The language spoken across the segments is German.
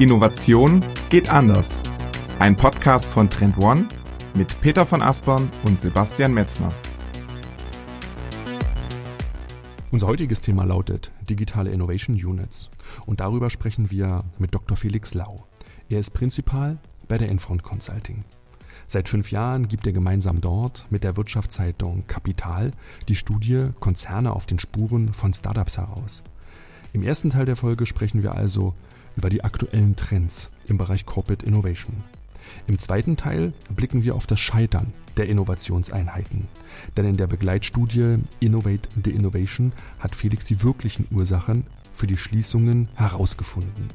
Innovation geht anders. Ein Podcast von Trend One mit Peter von Aspern und Sebastian Metzner. Unser heutiges Thema lautet digitale Innovation Units und darüber sprechen wir mit Dr. Felix Lau. Er ist Prinzipal bei der Infront Consulting. Seit fünf Jahren gibt er gemeinsam dort mit der Wirtschaftszeitung Kapital die Studie Konzerne auf den Spuren von Startups heraus. Im ersten Teil der Folge sprechen wir also über die aktuellen Trends im Bereich Corporate Innovation. Im zweiten Teil blicken wir auf das Scheitern der Innovationseinheiten. Denn in der Begleitstudie Innovate the Innovation hat Felix die wirklichen Ursachen für die Schließungen herausgefunden.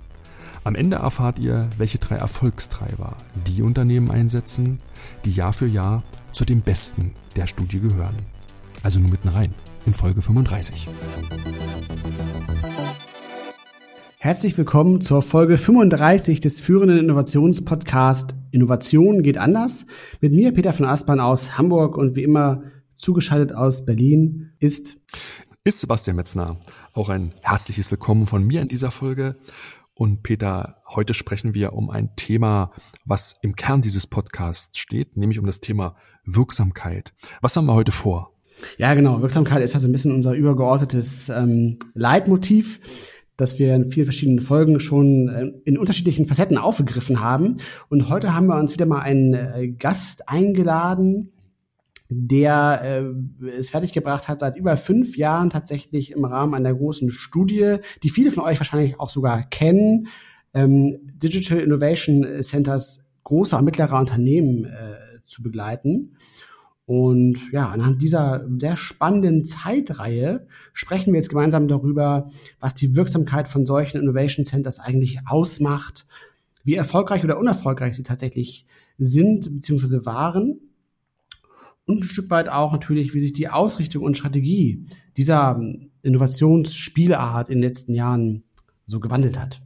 Am Ende erfahrt ihr, welche drei Erfolgstreiber die Unternehmen einsetzen, die Jahr für Jahr zu den besten der Studie gehören. Also nur mitten rein in Folge 35. Herzlich willkommen zur Folge 35 des führenden Innovationspodcasts Innovation geht anders. Mit mir, Peter von Aspern aus Hamburg und wie immer zugeschaltet aus Berlin ist ist Sebastian Metzner. Auch ein herzliches Willkommen von mir in dieser Folge. Und Peter, heute sprechen wir um ein Thema, was im Kern dieses Podcasts steht, nämlich um das Thema Wirksamkeit. Was haben wir heute vor? Ja, genau. Wirksamkeit ist also ein bisschen unser übergeordnetes ähm, Leitmotiv das wir in vielen verschiedenen Folgen schon äh, in unterschiedlichen Facetten aufgegriffen haben. Und heute haben wir uns wieder mal einen äh, Gast eingeladen, der äh, es fertiggebracht hat, seit über fünf Jahren tatsächlich im Rahmen einer großen Studie, die viele von euch wahrscheinlich auch sogar kennen, ähm, Digital Innovation Centers großer und mittlerer Unternehmen äh, zu begleiten. Und ja, anhand dieser sehr spannenden Zeitreihe sprechen wir jetzt gemeinsam darüber, was die Wirksamkeit von solchen Innovation Centers eigentlich ausmacht, wie erfolgreich oder unerfolgreich sie tatsächlich sind bzw. waren und ein Stück weit auch natürlich, wie sich die Ausrichtung und Strategie dieser Innovationsspielart in den letzten Jahren so gewandelt hat.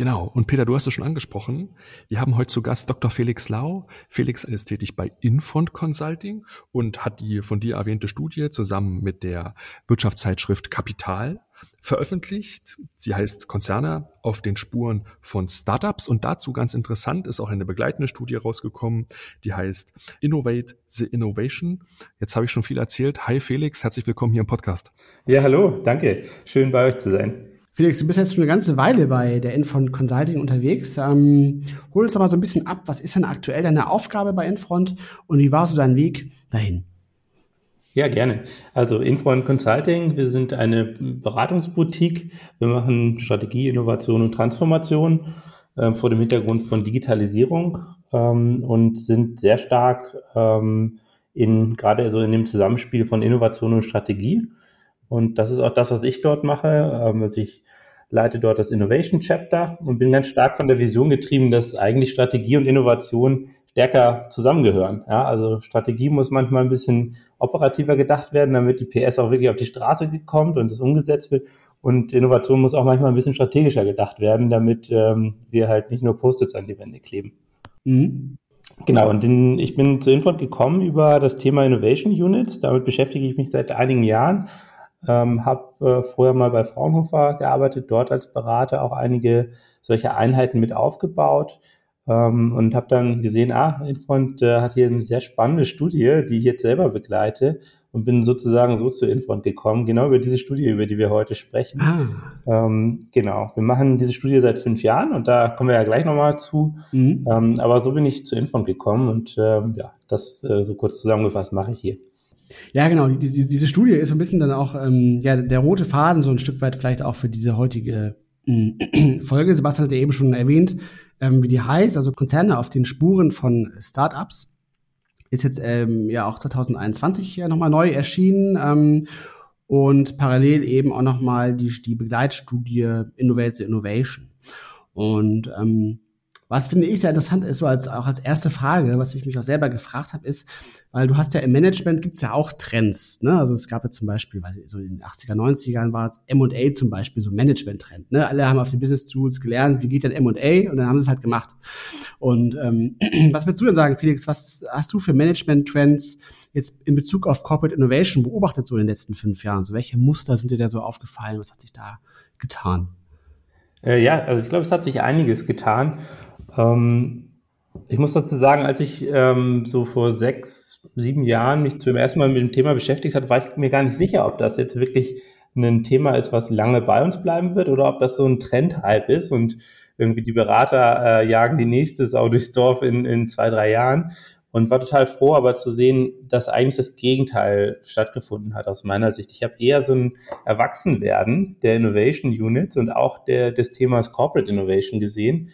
Genau. Und Peter, du hast es schon angesprochen. Wir haben heute zu Gast Dr. Felix Lau. Felix ist tätig bei Infond Consulting und hat die von dir erwähnte Studie zusammen mit der Wirtschaftszeitschrift Kapital veröffentlicht. Sie heißt Konzerne auf den Spuren von Startups und dazu ganz interessant ist auch eine begleitende Studie rausgekommen, die heißt Innovate the Innovation. Jetzt habe ich schon viel erzählt. Hi Felix, herzlich willkommen hier im Podcast. Ja, hallo, danke. Schön bei euch zu sein. Felix, du bist jetzt schon eine ganze Weile bei der Infront Consulting unterwegs. Ähm, hol uns doch mal so ein bisschen ab. Was ist denn aktuell deine Aufgabe bei Infront und wie war so dein Weg dahin? Ja, gerne. Also Infront Consulting, wir sind eine Beratungsboutique. Wir machen Strategie, Innovation und Transformation äh, vor dem Hintergrund von Digitalisierung ähm, und sind sehr stark ähm, in gerade so in dem Zusammenspiel von Innovation und Strategie. Und das ist auch das, was ich dort mache. Ähm, also ich leite dort das Innovation Chapter und bin ganz stark von der Vision getrieben, dass eigentlich Strategie und Innovation stärker zusammengehören. Ja, also Strategie muss manchmal ein bisschen operativer gedacht werden, damit die PS auch wirklich auf die Straße kommt und es umgesetzt wird. Und Innovation muss auch manchmal ein bisschen strategischer gedacht werden, damit ähm, wir halt nicht nur Post-its an die Wände kleben. Mhm. Genau, und in, ich bin zu Infont gekommen über das Thema Innovation Units. Damit beschäftige ich mich seit einigen Jahren ähm, habe äh, vorher mal bei Fraunhofer gearbeitet, dort als Berater auch einige solche Einheiten mit aufgebaut ähm, und habe dann gesehen, ah, Infront äh, hat hier eine sehr spannende Studie, die ich jetzt selber begleite und bin sozusagen so zu Infront gekommen, genau über diese Studie, über die wir heute sprechen. Ah. Ähm, genau, wir machen diese Studie seit fünf Jahren und da kommen wir ja gleich nochmal zu. Mhm. Ähm, aber so bin ich zu Infront gekommen und ähm, ja, das äh, so kurz zusammengefasst mache ich hier. Ja, genau. Diese, diese Studie ist so ein bisschen dann auch ähm, ja, der rote Faden, so ein Stück weit vielleicht auch für diese heutige äh, Folge. Sebastian hat ja eben schon erwähnt, ähm, wie die heißt, also Konzerne auf den Spuren von Startups. Ist jetzt ähm, ja auch 2021 ja nochmal neu erschienen. Ähm, und parallel eben auch nochmal die, die Begleitstudie Innovate Innovation. Und ähm, was finde ich sehr interessant ist, so als auch als erste Frage, was ich mich auch selber gefragt habe, ist, weil du hast ja im Management gibt's ja auch Trends. Ne? Also es gab ja zum Beispiel, weiß ich, so in den 80er, 90ern war M&A zum Beispiel so ein Management-Trend. Ne? Alle haben auf den Business Tools gelernt, wie geht denn M&A und dann haben sie es halt gemacht. Und ähm, was würdest du denn sagen, Felix, was hast du für Management-Trends jetzt in Bezug auf Corporate Innovation beobachtet so in den letzten fünf Jahren? So welche Muster sind dir da so aufgefallen? Was hat sich da getan? Äh, ja, also ich glaube, es hat sich einiges getan. Ähm, ich muss dazu sagen, als ich ähm, so vor sechs, sieben Jahren mich zum ersten Mal mit dem Thema beschäftigt hat, war ich mir gar nicht sicher, ob das jetzt wirklich ein Thema ist, was lange bei uns bleiben wird oder ob das so ein Trendhype ist und irgendwie die Berater äh, jagen die nächste Sau durchs Dorf in, in zwei, drei Jahren und war total froh, aber zu sehen, dass eigentlich das Gegenteil stattgefunden hat aus meiner Sicht. Ich habe eher so ein Erwachsenwerden der Innovation Units und auch der, des Themas Corporate Innovation gesehen.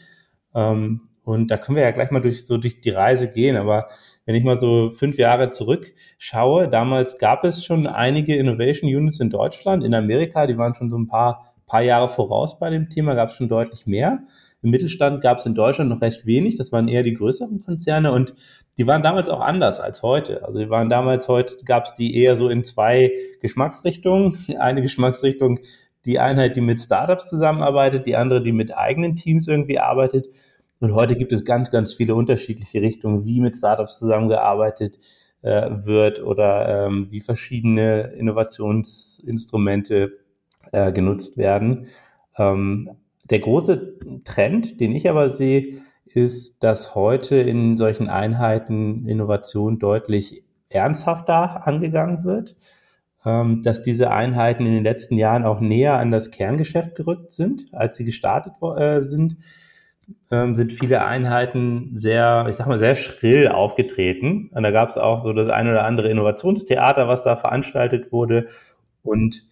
Ähm, und da können wir ja gleich mal durch so durch die Reise gehen. Aber wenn ich mal so fünf Jahre zurückschaue, damals gab es schon einige Innovation Units in Deutschland, in Amerika, die waren schon so ein paar, paar Jahre voraus bei dem Thema, gab es schon deutlich mehr. Im Mittelstand gab es in Deutschland noch recht wenig, das waren eher die größeren Konzerne und die waren damals auch anders als heute. Also die waren damals, heute gab es die eher so in zwei Geschmacksrichtungen. Eine Geschmacksrichtung, die Einheit, die mit Startups zusammenarbeitet, die andere, die mit eigenen Teams irgendwie arbeitet. Und heute gibt es ganz, ganz viele unterschiedliche Richtungen, wie mit Startups zusammengearbeitet äh, wird oder ähm, wie verschiedene Innovationsinstrumente äh, genutzt werden. Ähm, der große Trend, den ich aber sehe, ist, dass heute in solchen Einheiten Innovation deutlich ernsthafter angegangen wird, ähm, dass diese Einheiten in den letzten Jahren auch näher an das Kerngeschäft gerückt sind, als sie gestartet äh, sind ähm, sind viele Einheiten sehr, ich sag mal, sehr schrill aufgetreten. Und da gab es auch so das ein oder andere Innovationstheater, was da veranstaltet wurde. Und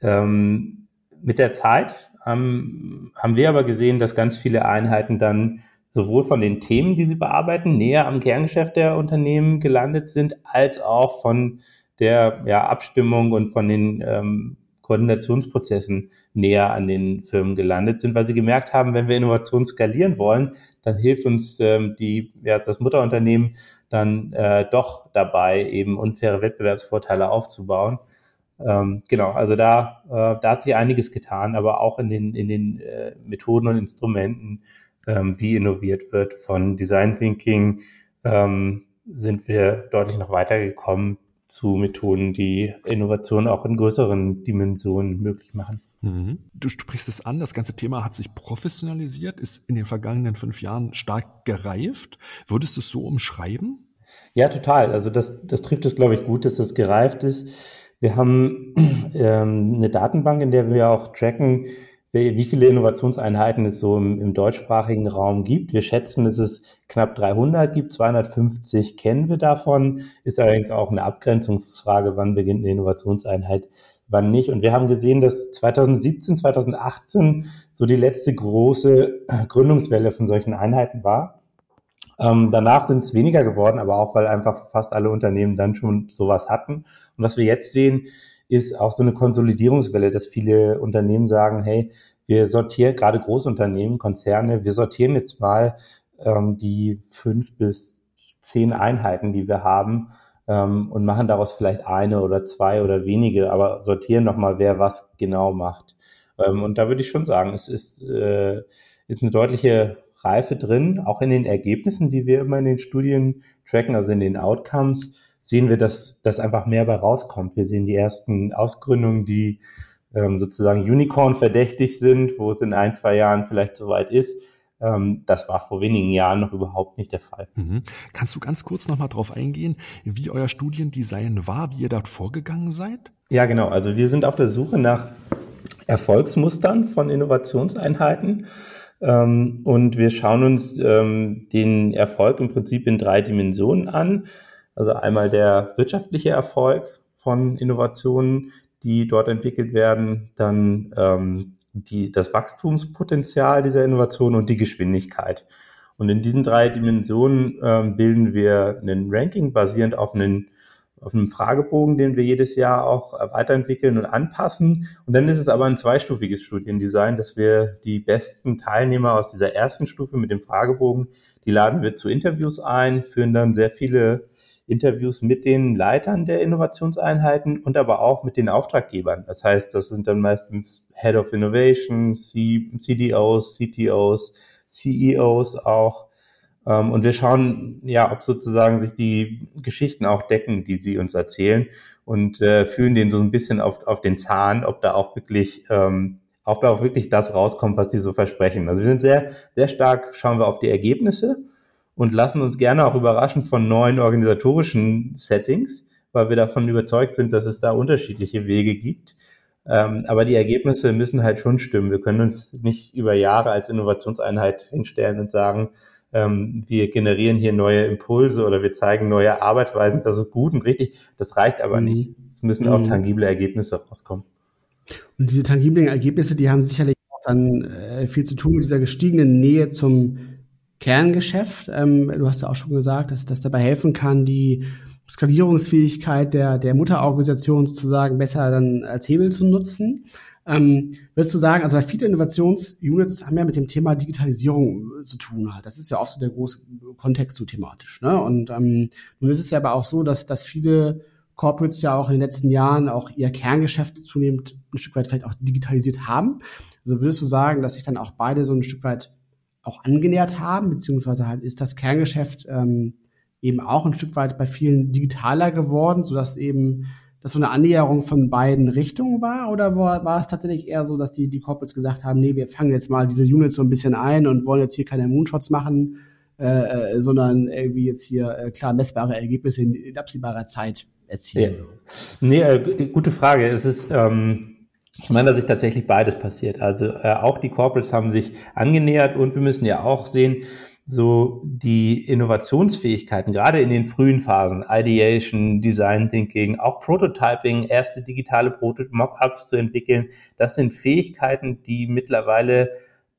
ähm, mit der Zeit ähm, haben wir aber gesehen, dass ganz viele Einheiten dann sowohl von den Themen, die sie bearbeiten, näher am Kerngeschäft der Unternehmen gelandet sind, als auch von der ja, Abstimmung und von den ähm, Koordinationsprozessen näher an den Firmen gelandet sind, weil sie gemerkt haben, wenn wir Innovation skalieren wollen, dann hilft uns ähm, die, ja, das Mutterunternehmen dann äh, doch dabei, eben unfaire Wettbewerbsvorteile aufzubauen. Ähm, genau, also da, äh, da hat sich einiges getan, aber auch in den, in den äh, Methoden und Instrumenten, ähm, wie innoviert wird von Design Thinking, ähm, sind wir deutlich noch weitergekommen zu Methoden, die Innovation auch in größeren Dimensionen möglich machen. Mhm. Du sprichst es an, das ganze Thema hat sich professionalisiert, ist in den vergangenen fünf Jahren stark gereift. Würdest du es so umschreiben? Ja, total. Also das, das trifft es, glaube ich, gut, dass es gereift ist. Wir haben ähm, eine Datenbank, in der wir auch tracken, wie viele Innovationseinheiten es so im, im, deutschsprachigen Raum gibt. Wir schätzen, dass es knapp 300 gibt, 250 kennen wir davon, ist allerdings auch eine Abgrenzungsfrage, wann beginnt eine Innovationseinheit, wann nicht. Und wir haben gesehen, dass 2017, 2018 so die letzte große Gründungswelle von solchen Einheiten war. Ähm, danach sind es weniger geworden, aber auch, weil einfach fast alle Unternehmen dann schon sowas hatten. Und was wir jetzt sehen, ist auch so eine Konsolidierungswelle, dass viele Unternehmen sagen, hey, wir sortieren, gerade Großunternehmen, Konzerne, wir sortieren jetzt mal ähm, die fünf bis zehn Einheiten, die wir haben ähm, und machen daraus vielleicht eine oder zwei oder wenige, aber sortieren nochmal, wer was genau macht. Ähm, und da würde ich schon sagen, es ist, äh, ist eine deutliche Reife drin, auch in den Ergebnissen, die wir immer in den Studien tracken, also in den Outcomes sehen wir, dass, dass einfach mehr bei rauskommt. Wir sehen die ersten Ausgründungen, die ähm, sozusagen Unicorn verdächtig sind, wo es in ein, zwei Jahren vielleicht soweit ist. Ähm, das war vor wenigen Jahren noch überhaupt nicht der Fall. Mhm. Kannst du ganz kurz nochmal drauf eingehen, wie euer Studiendesign war, wie ihr dort vorgegangen seid? Ja, genau. Also wir sind auf der Suche nach Erfolgsmustern von Innovationseinheiten. Ähm, und wir schauen uns ähm, den Erfolg im Prinzip in drei Dimensionen an. Also einmal der wirtschaftliche Erfolg von Innovationen, die dort entwickelt werden, dann ähm, die, das Wachstumspotenzial dieser Innovation und die Geschwindigkeit. Und in diesen drei Dimensionen ähm, bilden wir einen Ranking basierend auf, einen, auf einem Fragebogen, den wir jedes Jahr auch weiterentwickeln und anpassen. Und dann ist es aber ein zweistufiges Studiendesign, dass wir die besten Teilnehmer aus dieser ersten Stufe mit dem Fragebogen, die laden wir zu Interviews ein, führen dann sehr viele Interviews mit den Leitern der Innovationseinheiten und aber auch mit den Auftraggebern. Das heißt, das sind dann meistens Head of Innovation, CDOs, CTOs, CEOs auch. Ähm, und wir schauen, ja, ob sozusagen sich die Geschichten auch decken, die sie uns erzählen und äh, fühlen den so ein bisschen auf, auf den Zahn, ob da auch wirklich ähm, ob da auch wirklich das rauskommt, was sie so versprechen. Also wir sind sehr, sehr stark, schauen wir auf die Ergebnisse und lassen uns gerne auch überraschen von neuen organisatorischen Settings, weil wir davon überzeugt sind, dass es da unterschiedliche Wege gibt. Ähm, aber die Ergebnisse müssen halt schon stimmen. Wir können uns nicht über Jahre als Innovationseinheit hinstellen und sagen, ähm, wir generieren hier neue Impulse oder wir zeigen neue Arbeitsweisen. Das ist gut und richtig. Das reicht aber mhm. nicht. Es müssen auch mhm. tangible Ergebnisse rauskommen. Und diese tangiblen Ergebnisse, die haben sicherlich auch dann äh, viel zu tun mit dieser gestiegenen Nähe zum Kerngeschäft. Ähm, du hast ja auch schon gesagt, dass das dabei helfen kann, die Skalierungsfähigkeit der, der Mutterorganisation sozusagen besser dann als Hebel zu nutzen. Ähm, würdest du sagen, also viele Innovationsunits haben ja mit dem Thema Digitalisierung zu tun halt. Das ist ja oft so der große Kontext so thematisch. Ne? Und ähm, nun ist es ja aber auch so, dass, dass viele Corporates ja auch in den letzten Jahren auch ihr Kerngeschäft zunehmend ein Stück weit vielleicht auch digitalisiert haben. Also würdest du sagen, dass sich dann auch beide so ein Stück weit auch angenähert haben, beziehungsweise halt ist das Kerngeschäft ähm, eben auch ein Stück weit bei vielen digitaler geworden, sodass eben das so eine Annäherung von beiden Richtungen war? Oder war, war es tatsächlich eher so, dass die, die Corporates gesagt haben, nee, wir fangen jetzt mal diese Units so ein bisschen ein und wollen jetzt hier keine Moonshots machen, äh, äh, sondern irgendwie jetzt hier äh, klar messbare Ergebnisse in, in absehbarer Zeit erzielen? Ja. So. Nee, äh, gute Frage. Es ist, ähm, ich meine, dass sich tatsächlich beides passiert. Also äh, auch die Corporates haben sich angenähert und wir müssen ja auch sehen, so die Innovationsfähigkeiten, gerade in den frühen Phasen, Ideation, Design Thinking, auch Prototyping, erste digitale Mockups zu entwickeln, das sind Fähigkeiten, die mittlerweile,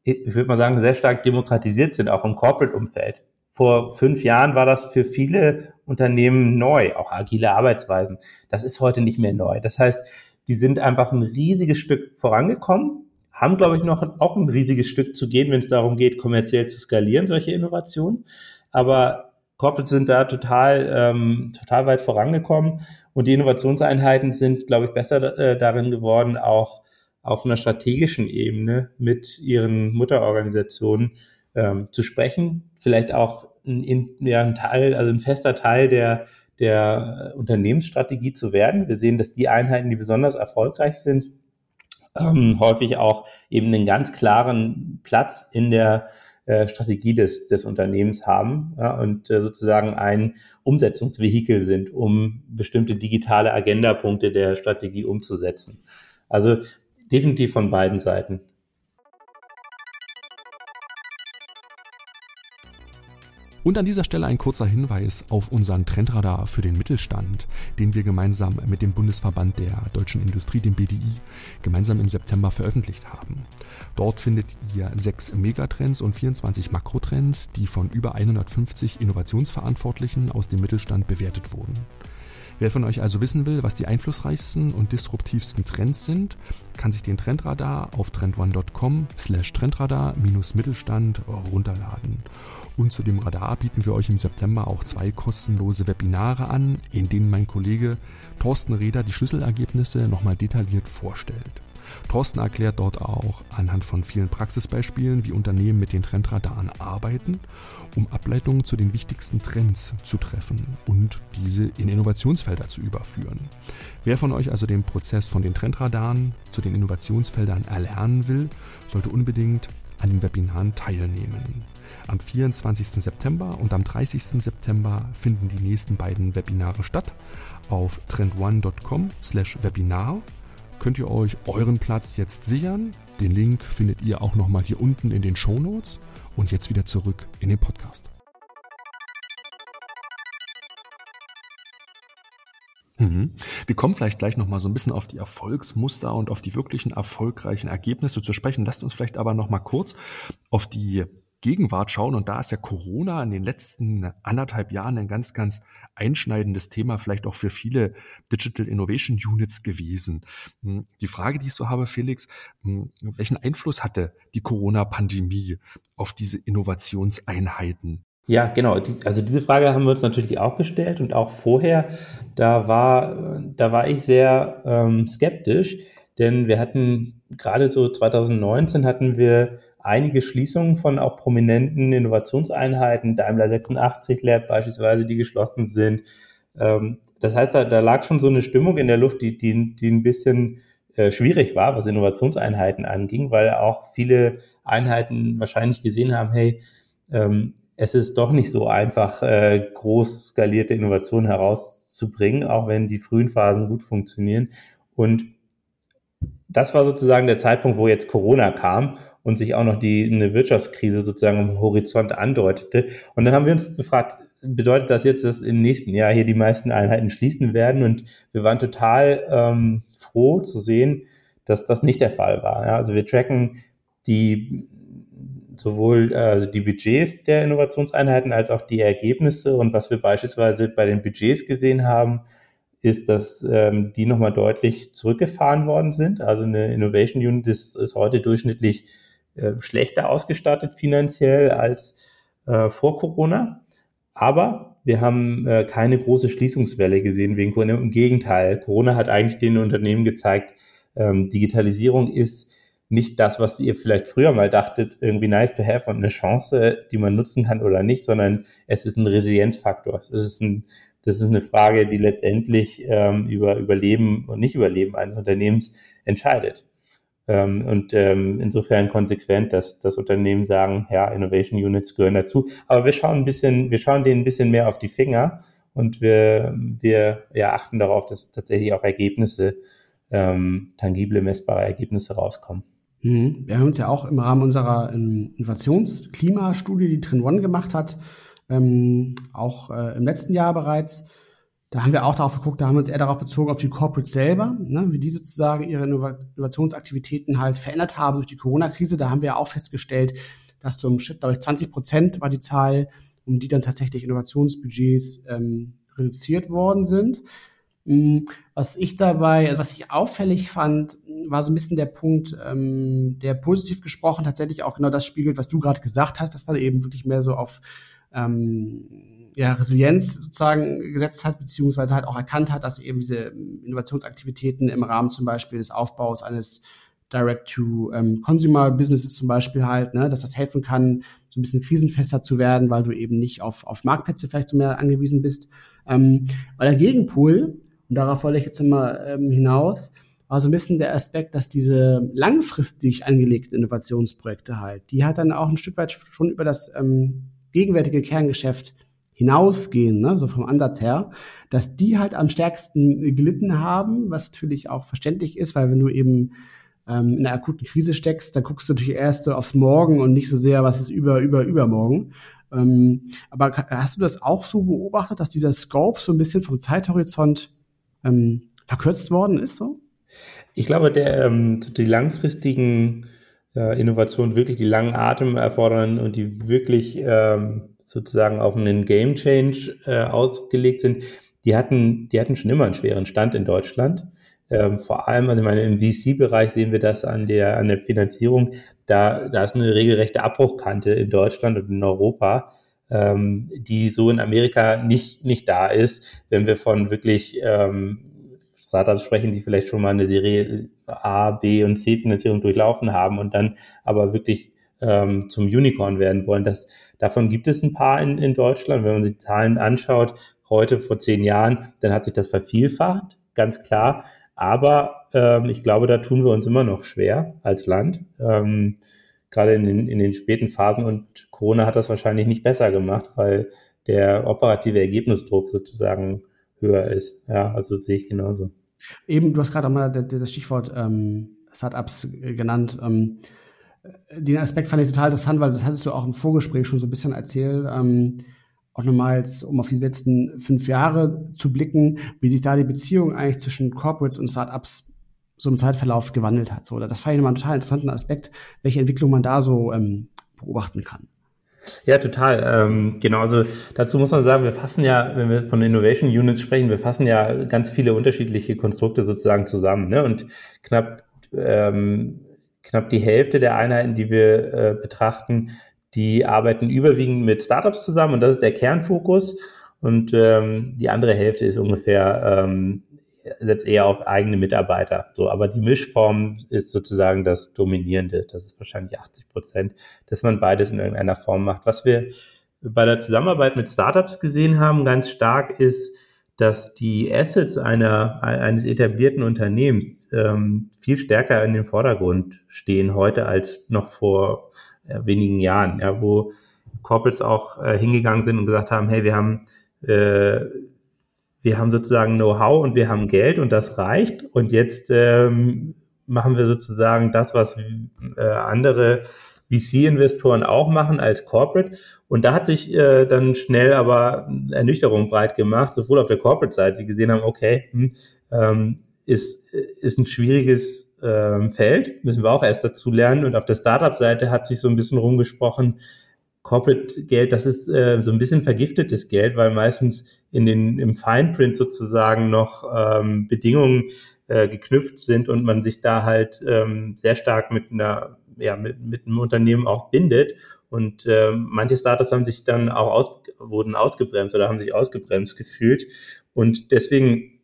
ich würde mal sagen, sehr stark demokratisiert sind, auch im Corporate-Umfeld. Vor fünf Jahren war das für viele Unternehmen neu, auch agile Arbeitsweisen. Das ist heute nicht mehr neu. Das heißt, die sind einfach ein riesiges Stück vorangekommen, haben, glaube ich, noch auch ein riesiges Stück zu gehen, wenn es darum geht, kommerziell zu skalieren, solche Innovationen. Aber Corporates sind da total, ähm, total weit vorangekommen und die Innovationseinheiten sind, glaube ich, besser äh, darin geworden, auch auf einer strategischen Ebene mit ihren Mutterorganisationen ähm, zu sprechen. Vielleicht auch ein, ja, ein Teil, also ein fester Teil der der Unternehmensstrategie zu werden. Wir sehen, dass die Einheiten, die besonders erfolgreich sind, ähm, häufig auch eben einen ganz klaren Platz in der äh, Strategie des, des Unternehmens haben ja, und äh, sozusagen ein Umsetzungsvehikel sind, um bestimmte digitale Agendapunkte der Strategie umzusetzen. Also definitiv von beiden Seiten. Und an dieser Stelle ein kurzer Hinweis auf unseren Trendradar für den Mittelstand, den wir gemeinsam mit dem Bundesverband der deutschen Industrie, dem BDI, gemeinsam im September veröffentlicht haben. Dort findet ihr sechs Megatrends und 24 Makrotrends, die von über 150 Innovationsverantwortlichen aus dem Mittelstand bewertet wurden. Wer von euch also wissen will, was die einflussreichsten und disruptivsten Trends sind, kann sich den Trendradar auf trendone.com slash trendradar-mittelstand runterladen. Und zu dem Radar bieten wir euch im September auch zwei kostenlose Webinare an, in denen mein Kollege Thorsten Reder die Schlüsselergebnisse nochmal detailliert vorstellt. Thorsten erklärt dort auch anhand von vielen Praxisbeispielen, wie Unternehmen mit den Trendradaren arbeiten, um Ableitungen zu den wichtigsten Trends zu treffen und diese in Innovationsfelder zu überführen. Wer von euch also den Prozess von den Trendradaren zu den Innovationsfeldern erlernen will, sollte unbedingt an den Webinaren teilnehmen. Am 24. September und am 30. September finden die nächsten beiden Webinare statt. Auf trendone.com slash Webinar könnt ihr euch euren Platz jetzt sichern. Den Link findet ihr auch nochmal hier unten in den Show Notes. Und jetzt wieder zurück in den Podcast. Mhm. Wir kommen vielleicht gleich noch mal so ein bisschen auf die Erfolgsmuster und auf die wirklichen erfolgreichen Ergebnisse zu sprechen. Lasst uns vielleicht aber noch mal kurz auf die Gegenwart schauen. Und da ist ja Corona in den letzten anderthalb Jahren ein ganz, ganz einschneidendes Thema, vielleicht auch für viele Digital Innovation Units gewesen. Hm, die Frage, die ich so habe, Felix, hm, welchen Einfluss hatte die Corona-Pandemie auf diese Innovationseinheiten? Ja, genau. Also diese Frage haben wir uns natürlich auch gestellt und auch vorher, da war, da war ich sehr ähm, skeptisch, denn wir hatten gerade so 2019 hatten wir einige Schließungen von auch prominenten Innovationseinheiten, Daimler 86 Lab beispielsweise, die geschlossen sind. Ähm, das heißt, da, da lag schon so eine Stimmung in der Luft, die, die, die ein bisschen äh, schwierig war, was Innovationseinheiten anging, weil auch viele Einheiten wahrscheinlich gesehen haben, hey, ähm, es ist doch nicht so einfach, äh, groß skalierte Innovationen herauszubringen, auch wenn die frühen Phasen gut funktionieren. Und das war sozusagen der Zeitpunkt, wo jetzt Corona kam und sich auch noch die eine Wirtschaftskrise sozusagen am Horizont andeutete. Und dann haben wir uns gefragt, bedeutet das jetzt, dass im nächsten Jahr hier die meisten Einheiten schließen werden? Und wir waren total ähm, froh zu sehen, dass das nicht der Fall war. Ja, also wir tracken die sowohl äh, also die Budgets der Innovationseinheiten als auch die Ergebnisse. Und was wir beispielsweise bei den Budgets gesehen haben, ist, dass ähm, die nochmal deutlich zurückgefahren worden sind. Also eine Innovation Unit ist, ist heute durchschnittlich äh, schlechter ausgestattet finanziell als äh, vor Corona. Aber wir haben äh, keine große Schließungswelle gesehen wegen Corona. Im Gegenteil, Corona hat eigentlich den Unternehmen gezeigt, ähm, Digitalisierung ist nicht das, was ihr vielleicht früher mal dachtet, irgendwie nice to have und eine Chance, die man nutzen kann oder nicht, sondern es ist ein Resilienzfaktor. Es ist ein, das ist eine Frage, die letztendlich ähm, über Überleben und nicht Überleben eines Unternehmens entscheidet. Ähm, und ähm, insofern konsequent, dass das Unternehmen sagen, ja, Innovation Units gehören dazu. Aber wir schauen ein bisschen, wir schauen denen ein bisschen mehr auf die Finger und wir, wir ja, achten darauf, dass tatsächlich auch Ergebnisse, ähm, tangible, messbare Ergebnisse rauskommen. Mhm. Wir haben uns ja auch im Rahmen unserer ähm, Innovationsklimastudie, die Trend One gemacht hat, ähm, auch äh, im letzten Jahr bereits, da haben wir auch darauf geguckt, da haben wir uns eher darauf bezogen, auf die Corporate selber, ne, wie die sozusagen ihre Innovationsaktivitäten halt verändert haben durch die Corona-Krise. Da haben wir auch festgestellt, dass so im Schritt, glaube ich, 20 Prozent war die Zahl, um die dann tatsächlich Innovationsbudgets ähm, reduziert worden sind. Hm, was ich dabei, also was ich auffällig fand, war so ein bisschen der Punkt, ähm, der positiv gesprochen tatsächlich auch genau das spiegelt, was du gerade gesagt hast, dass man eben wirklich mehr so auf ähm, ja, Resilienz sozusagen gesetzt hat, beziehungsweise halt auch erkannt hat, dass eben diese Innovationsaktivitäten im Rahmen zum Beispiel des Aufbaus eines Direct-to-Consumer-Businesses zum Beispiel halt, ne, dass das helfen kann, so ein bisschen krisenfester zu werden, weil du eben nicht auf, auf Marktplätze vielleicht so mehr angewiesen bist. Ähm, der Gegenpol, und darauf wollte ich jetzt immer ähm, hinaus, war so ein bisschen der Aspekt, dass diese langfristig angelegten Innovationsprojekte halt, die halt dann auch ein Stück weit schon über das ähm, gegenwärtige Kerngeschäft hinausgehen, ne, so vom Ansatz her, dass die halt am stärksten gelitten haben, was natürlich auch verständlich ist, weil wenn du eben ähm, in einer akuten Krise steckst, dann guckst du natürlich erst so aufs Morgen und nicht so sehr, was ist über, über, übermorgen. Ähm, aber hast du das auch so beobachtet, dass dieser Scope so ein bisschen vom Zeithorizont ähm, verkürzt worden ist so? Ich glaube, der, ähm, die langfristigen äh, Innovationen, wirklich die langen Atem erfordern und die wirklich ähm, sozusagen auf einen Game Change äh, ausgelegt sind, die hatten, die hatten schon immer einen schweren Stand in Deutschland. Ähm, vor allem, also ich meine, im VC-Bereich sehen wir das an der, an der Finanzierung. Da, da ist eine regelrechte Abbruchkante in Deutschland und in Europa, ähm, die so in Amerika nicht, nicht da ist, wenn wir von wirklich ähm, Startups sprechen, die vielleicht schon mal eine Serie A, B und C Finanzierung durchlaufen haben und dann aber wirklich ähm, zum Unicorn werden wollen. Das, davon gibt es ein paar in, in Deutschland. Wenn man sich die Zahlen anschaut, heute vor zehn Jahren, dann hat sich das vervielfacht, ganz klar. Aber ähm, ich glaube, da tun wir uns immer noch schwer als Land, ähm, gerade in den, in den späten Phasen. Und Corona hat das wahrscheinlich nicht besser gemacht, weil der operative Ergebnisdruck sozusagen höher ist. Ja, also sehe ich genauso. Eben, du hast gerade mal das Stichwort ähm, Startups genannt. Ähm, den Aspekt fand ich total interessant, weil das hattest du auch im Vorgespräch schon so ein bisschen erzählt. Ähm, auch nochmals, um auf die letzten fünf Jahre zu blicken, wie sich da die Beziehung eigentlich zwischen Corporates und Startups so im Zeitverlauf gewandelt hat. So, das fand ich nochmal einen total interessanten Aspekt, welche Entwicklung man da so ähm, beobachten kann. Ja, total. Ähm, genau, also dazu muss man sagen, wir fassen ja, wenn wir von Innovation Units sprechen, wir fassen ja ganz viele unterschiedliche Konstrukte sozusagen zusammen. Ne? Und knapp ähm, knapp die Hälfte der Einheiten, die wir äh, betrachten, die arbeiten überwiegend mit Startups zusammen und das ist der Kernfokus. Und ähm, die andere Hälfte ist ungefähr, ähm, setzt eher auf eigene Mitarbeiter. So, aber die Mischform ist sozusagen das Dominierende. Das ist wahrscheinlich 80 Prozent, dass man beides in irgendeiner Form macht. Was wir bei der Zusammenarbeit mit Startups gesehen haben, ganz stark ist, dass die Assets einer, eines etablierten Unternehmens ähm, viel stärker in den Vordergrund stehen heute als noch vor äh, wenigen Jahren, ja, wo Corporates auch äh, hingegangen sind und gesagt haben, hey, wir haben äh, wir haben sozusagen Know-how und wir haben Geld und das reicht und jetzt ähm, machen wir sozusagen das, was äh, andere VC-Investoren auch machen als Corporate. Und da hat sich äh, dann schnell aber Ernüchterung breit gemacht, sowohl auf der Corporate-Seite, die gesehen haben, okay, hm, ähm, ist, ist ein schwieriges ähm, Feld, müssen wir auch erst dazu lernen. Und auf der Startup-Seite hat sich so ein bisschen rumgesprochen, Corporate-Geld, das ist äh, so ein bisschen vergiftetes Geld, weil meistens in den, im Fine Print sozusagen noch ähm, Bedingungen äh, geknüpft sind und man sich da halt ähm, sehr stark mit einer, ja, mit, mit einem Unternehmen auch bindet. Und äh, manche Startups haben sich dann auch aus, wurden ausgebremst oder haben sich ausgebremst gefühlt. Und deswegen,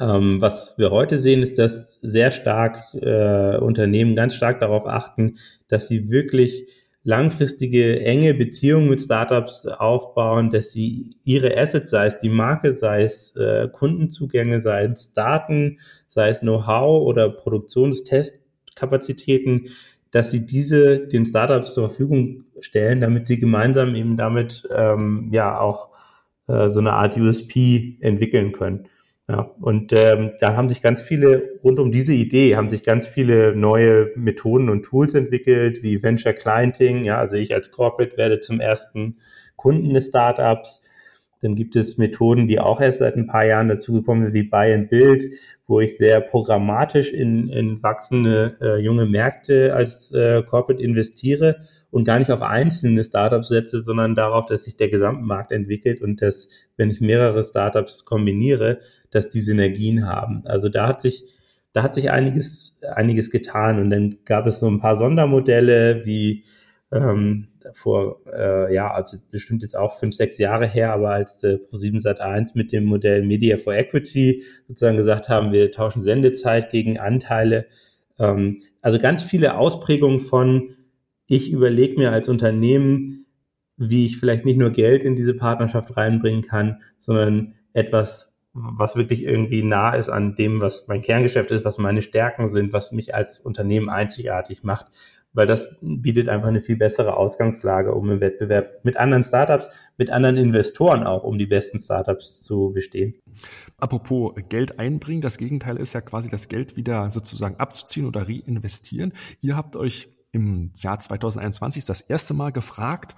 ähm, was wir heute sehen, ist, dass sehr stark äh, Unternehmen ganz stark darauf achten, dass sie wirklich langfristige, enge Beziehungen mit Startups aufbauen, dass sie ihre Assets, sei es die Marke, sei es äh, Kundenzugänge, sei es Daten, sei es Know-how oder Produktionstestkapazitäten, dass sie diese den Startups zur Verfügung stellen, damit sie gemeinsam eben damit ähm, ja auch äh, so eine Art USP entwickeln können. Ja, und ähm, da haben sich ganz viele, rund um diese Idee, haben sich ganz viele neue Methoden und Tools entwickelt, wie Venture Clienting. Ja, also ich als Corporate werde zum ersten Kunden des Startups. Dann gibt es Methoden, die auch erst seit ein paar Jahren dazugekommen sind, wie Buy and Build, wo ich sehr programmatisch in, in wachsende äh, junge Märkte als äh, Corporate investiere und gar nicht auf einzelne Startups setze, sondern darauf, dass sich der Gesamtmarkt entwickelt und dass, wenn ich mehrere Startups kombiniere, dass die Synergien haben. Also da hat sich, da hat sich einiges, einiges getan. Und dann gab es so ein paar Sondermodelle wie ähm, vor, äh, ja, also bestimmt jetzt auch fünf, sechs Jahre her, aber als äh, Pro7 Sat1 mit dem Modell Media for Equity sozusagen gesagt haben, wir tauschen Sendezeit gegen Anteile. Ähm, also ganz viele Ausprägungen von, ich überlege mir als Unternehmen, wie ich vielleicht nicht nur Geld in diese Partnerschaft reinbringen kann, sondern etwas was wirklich irgendwie nah ist an dem, was mein Kerngeschäft ist, was meine Stärken sind, was mich als Unternehmen einzigartig macht, weil das bietet einfach eine viel bessere Ausgangslage, um im Wettbewerb mit anderen Startups, mit anderen Investoren auch, um die besten Startups zu bestehen. Apropos Geld einbringen, das Gegenteil ist ja quasi das Geld wieder sozusagen abzuziehen oder reinvestieren. Ihr habt euch im Jahr 2021 das erste Mal gefragt,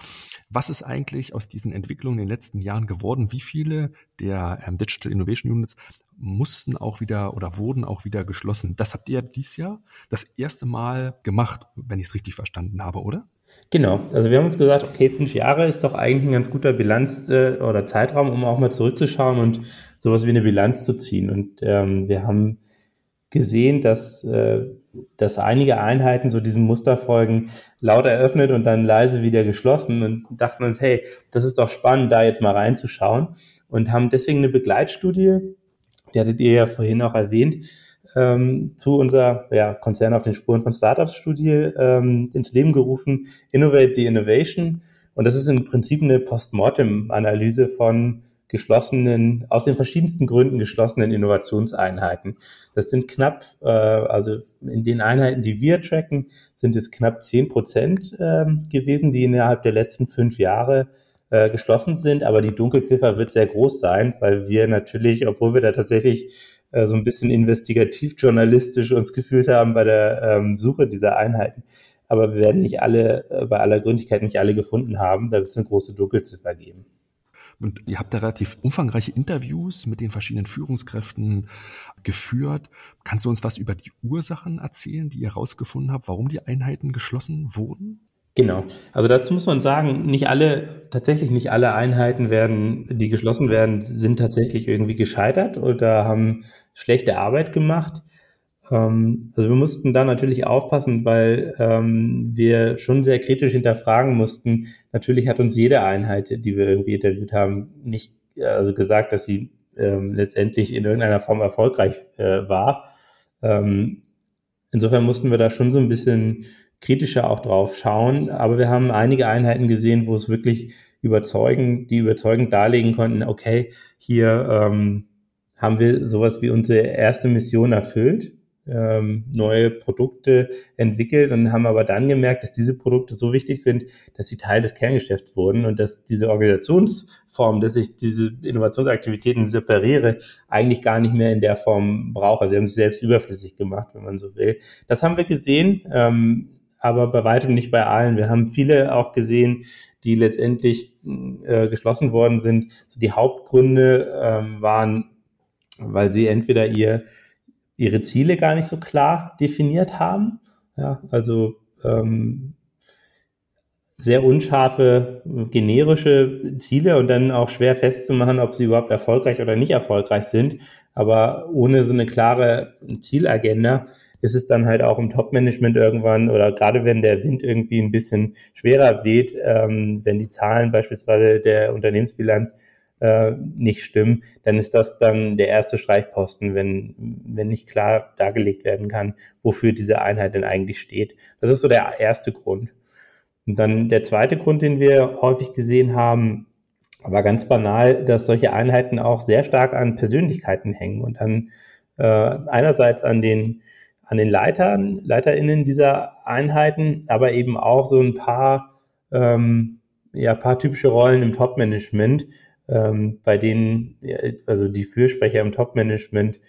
was ist eigentlich aus diesen Entwicklungen in den letzten Jahren geworden? Wie viele der ähm, Digital Innovation Units mussten auch wieder oder wurden auch wieder geschlossen? Das habt ihr dieses Jahr das erste Mal gemacht, wenn ich es richtig verstanden habe, oder? Genau, also wir haben uns gesagt, okay, fünf Jahre ist doch eigentlich ein ganz guter Bilanz äh, oder Zeitraum, um auch mal zurückzuschauen und sowas wie eine Bilanz zu ziehen. Und ähm, wir haben gesehen, dass, äh, dass einige Einheiten so diesem Muster folgen, laut eröffnet und dann leise wieder geschlossen und dachten uns, hey, das ist doch spannend, da jetzt mal reinzuschauen und haben deswegen eine Begleitstudie, die hattet ihr ja vorhin auch erwähnt, ähm, zu unserer ja, Konzern auf den Spuren von Startups Studie ähm, ins Leben gerufen, Innovate the Innovation. Und das ist im Prinzip eine Postmortem-Analyse von geschlossenen, aus den verschiedensten Gründen geschlossenen Innovationseinheiten. Das sind knapp, äh, also in den Einheiten, die wir tracken, sind es knapp zehn Prozent äh, gewesen, die innerhalb der letzten fünf Jahre äh, geschlossen sind. Aber die Dunkelziffer wird sehr groß sein, weil wir natürlich, obwohl wir da tatsächlich äh, so ein bisschen investigativ-journalistisch uns gefühlt haben bei der ähm, Suche dieser Einheiten, aber wir werden nicht alle, äh, bei aller Gründlichkeit nicht alle gefunden haben. Da wird es eine große Dunkelziffer geben. Und ihr habt da relativ umfangreiche Interviews mit den verschiedenen Führungskräften geführt. Kannst du uns was über die Ursachen erzählen, die ihr herausgefunden habt, warum die Einheiten geschlossen wurden? Genau. Also dazu muss man sagen, nicht alle, tatsächlich nicht alle Einheiten werden, die geschlossen werden, sind tatsächlich irgendwie gescheitert oder haben schlechte Arbeit gemacht. Ähm, also wir mussten da natürlich aufpassen, weil ähm, wir schon sehr kritisch hinterfragen mussten. Natürlich hat uns jede Einheit, die wir irgendwie interviewt haben, nicht also gesagt, dass sie ähm, letztendlich in irgendeiner Form erfolgreich äh, war. Ähm, insofern mussten wir da schon so ein bisschen kritischer auch drauf schauen. Aber wir haben einige Einheiten gesehen, wo es wirklich überzeugend, die überzeugend darlegen konnten, okay, hier ähm, haben wir sowas wie unsere erste Mission erfüllt ähm, neue Produkte entwickelt und haben aber dann gemerkt, dass diese Produkte so wichtig sind, dass sie Teil des Kerngeschäfts wurden und dass diese Organisationsform, dass ich diese Innovationsaktivitäten separiere, eigentlich gar nicht mehr in der Form brauche. Sie haben sich selbst überflüssig gemacht, wenn man so will. Das haben wir gesehen, ähm, aber bei weitem nicht bei allen. Wir haben viele auch gesehen, die letztendlich äh, geschlossen worden sind. So die Hauptgründe ähm, waren, weil sie entweder ihr ihre Ziele gar nicht so klar definiert haben. Ja, also ähm, sehr unscharfe, generische Ziele und dann auch schwer festzumachen, ob sie überhaupt erfolgreich oder nicht erfolgreich sind. Aber ohne so eine klare Zielagenda ist es dann halt auch im Top-Management irgendwann oder gerade wenn der Wind irgendwie ein bisschen schwerer weht, ähm, wenn die Zahlen beispielsweise der Unternehmensbilanz äh, nicht stimmen, dann ist das dann der erste Streichposten, wenn, wenn nicht klar dargelegt werden kann, wofür diese Einheit denn eigentlich steht. Das ist so der erste Grund. Und dann der zweite Grund, den wir häufig gesehen haben, war ganz banal, dass solche Einheiten auch sehr stark an Persönlichkeiten hängen und an äh, einerseits an den an den Leitern, LeiterInnen dieser Einheiten, aber eben auch so ein paar, ähm, ja, paar typische Rollen im Top-Management, ähm, bei denen, also die Fürsprecher im Top-Management,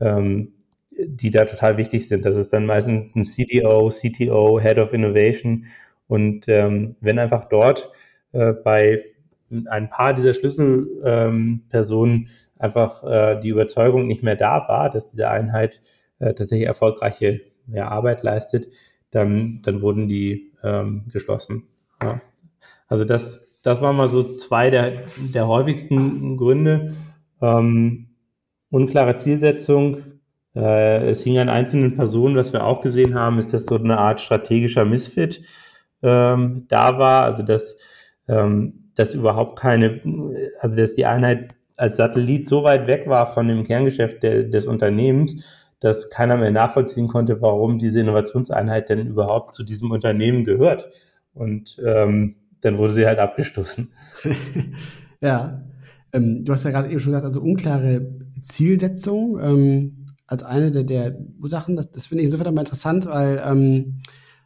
ähm, die da total wichtig sind. Das ist dann meistens ein CDO, CTO, Head of Innovation. Und ähm, wenn einfach dort äh, bei ein paar dieser Schlüsselpersonen ähm, einfach äh, die Überzeugung nicht mehr da war, dass diese Einheit äh, tatsächlich erfolgreiche ja, Arbeit leistet, dann, dann wurden die ähm, geschlossen. Ja. Also das das waren mal so zwei der, der häufigsten Gründe. Ähm, unklare Zielsetzung. Äh, es hing an einzelnen Personen, was wir auch gesehen haben, ist, dass so eine Art strategischer Misfit ähm, da war. Also dass, ähm, dass überhaupt keine, also dass die Einheit als Satellit so weit weg war von dem Kerngeschäft de, des Unternehmens, dass keiner mehr nachvollziehen konnte, warum diese Innovationseinheit denn überhaupt zu diesem Unternehmen gehört. Und ähm, dann wurde sie halt abgestoßen. ja. Ähm, du hast ja gerade eben schon gesagt, also unklare Zielsetzung ähm, als eine der, der Ursachen. Das, das finde ich insofern mal interessant, weil ähm,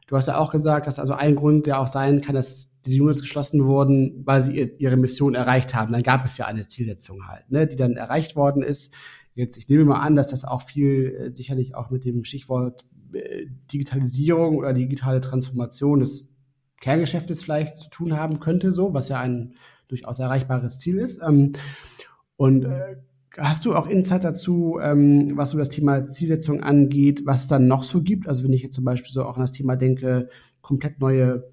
du hast ja auch gesagt, dass also ein Grund ja auch sein kann, dass diese Units geschlossen wurden, weil sie ihr, ihre Mission erreicht haben. Dann gab es ja eine Zielsetzung halt, ne, die dann erreicht worden ist. Jetzt, ich nehme mal an, dass das auch viel äh, sicherlich auch mit dem Stichwort äh, Digitalisierung oder digitale Transformation des Kerngeschäftes vielleicht zu tun haben könnte, so, was ja ein durchaus erreichbares Ziel ist. Ähm, und äh, hast du auch Insight dazu, ähm, was so das Thema Zielsetzung angeht, was es dann noch so gibt? Also wenn ich jetzt zum Beispiel so auch an das Thema denke, komplett neue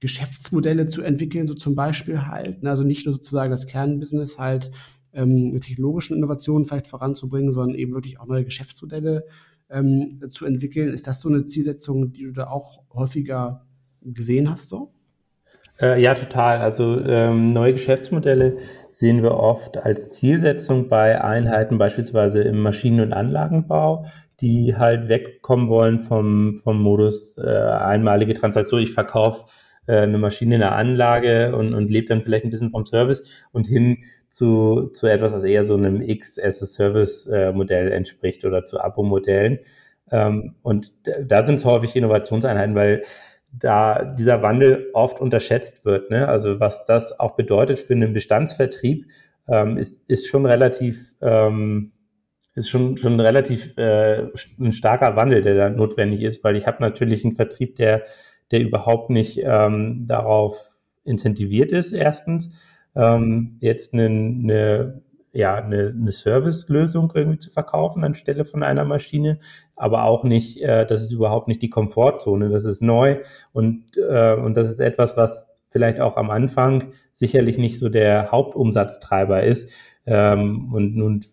Geschäftsmodelle zu entwickeln, so zum Beispiel halt. Ne? Also nicht nur sozusagen das Kernbusiness halt ähm, mit technologischen Innovationen vielleicht voranzubringen, sondern eben wirklich auch neue Geschäftsmodelle ähm, zu entwickeln. Ist das so eine Zielsetzung, die du da auch häufiger gesehen hast so? Äh, ja, total. Also ähm, neue Geschäftsmodelle sehen wir oft als Zielsetzung bei Einheiten, beispielsweise im Maschinen- und Anlagenbau, die halt wegkommen wollen vom, vom Modus äh, einmalige Transaktion. Ich verkaufe äh, eine Maschine in der Anlage und, und lebe dann vielleicht ein bisschen vom Service und hin zu, zu etwas, was eher so einem X-as-a-Service-Modell äh, entspricht oder zu Abo-Modellen. Ähm, und da sind es häufig Innovationseinheiten, weil da dieser Wandel oft unterschätzt wird. Ne? Also was das auch bedeutet für einen Bestandsvertrieb, ähm, ist, ist schon relativ, ähm, ist schon, schon relativ äh, ein starker Wandel, der da notwendig ist, weil ich habe natürlich einen Vertrieb, der, der überhaupt nicht ähm, darauf incentiviert ist, erstens. Ähm, jetzt eine, eine ja, eine, eine Service-Lösung irgendwie zu verkaufen anstelle von einer Maschine, aber auch nicht, äh, das ist überhaupt nicht die Komfortzone, das ist neu und, äh, und das ist etwas, was vielleicht auch am Anfang sicherlich nicht so der Hauptumsatztreiber ist. Ähm, und nun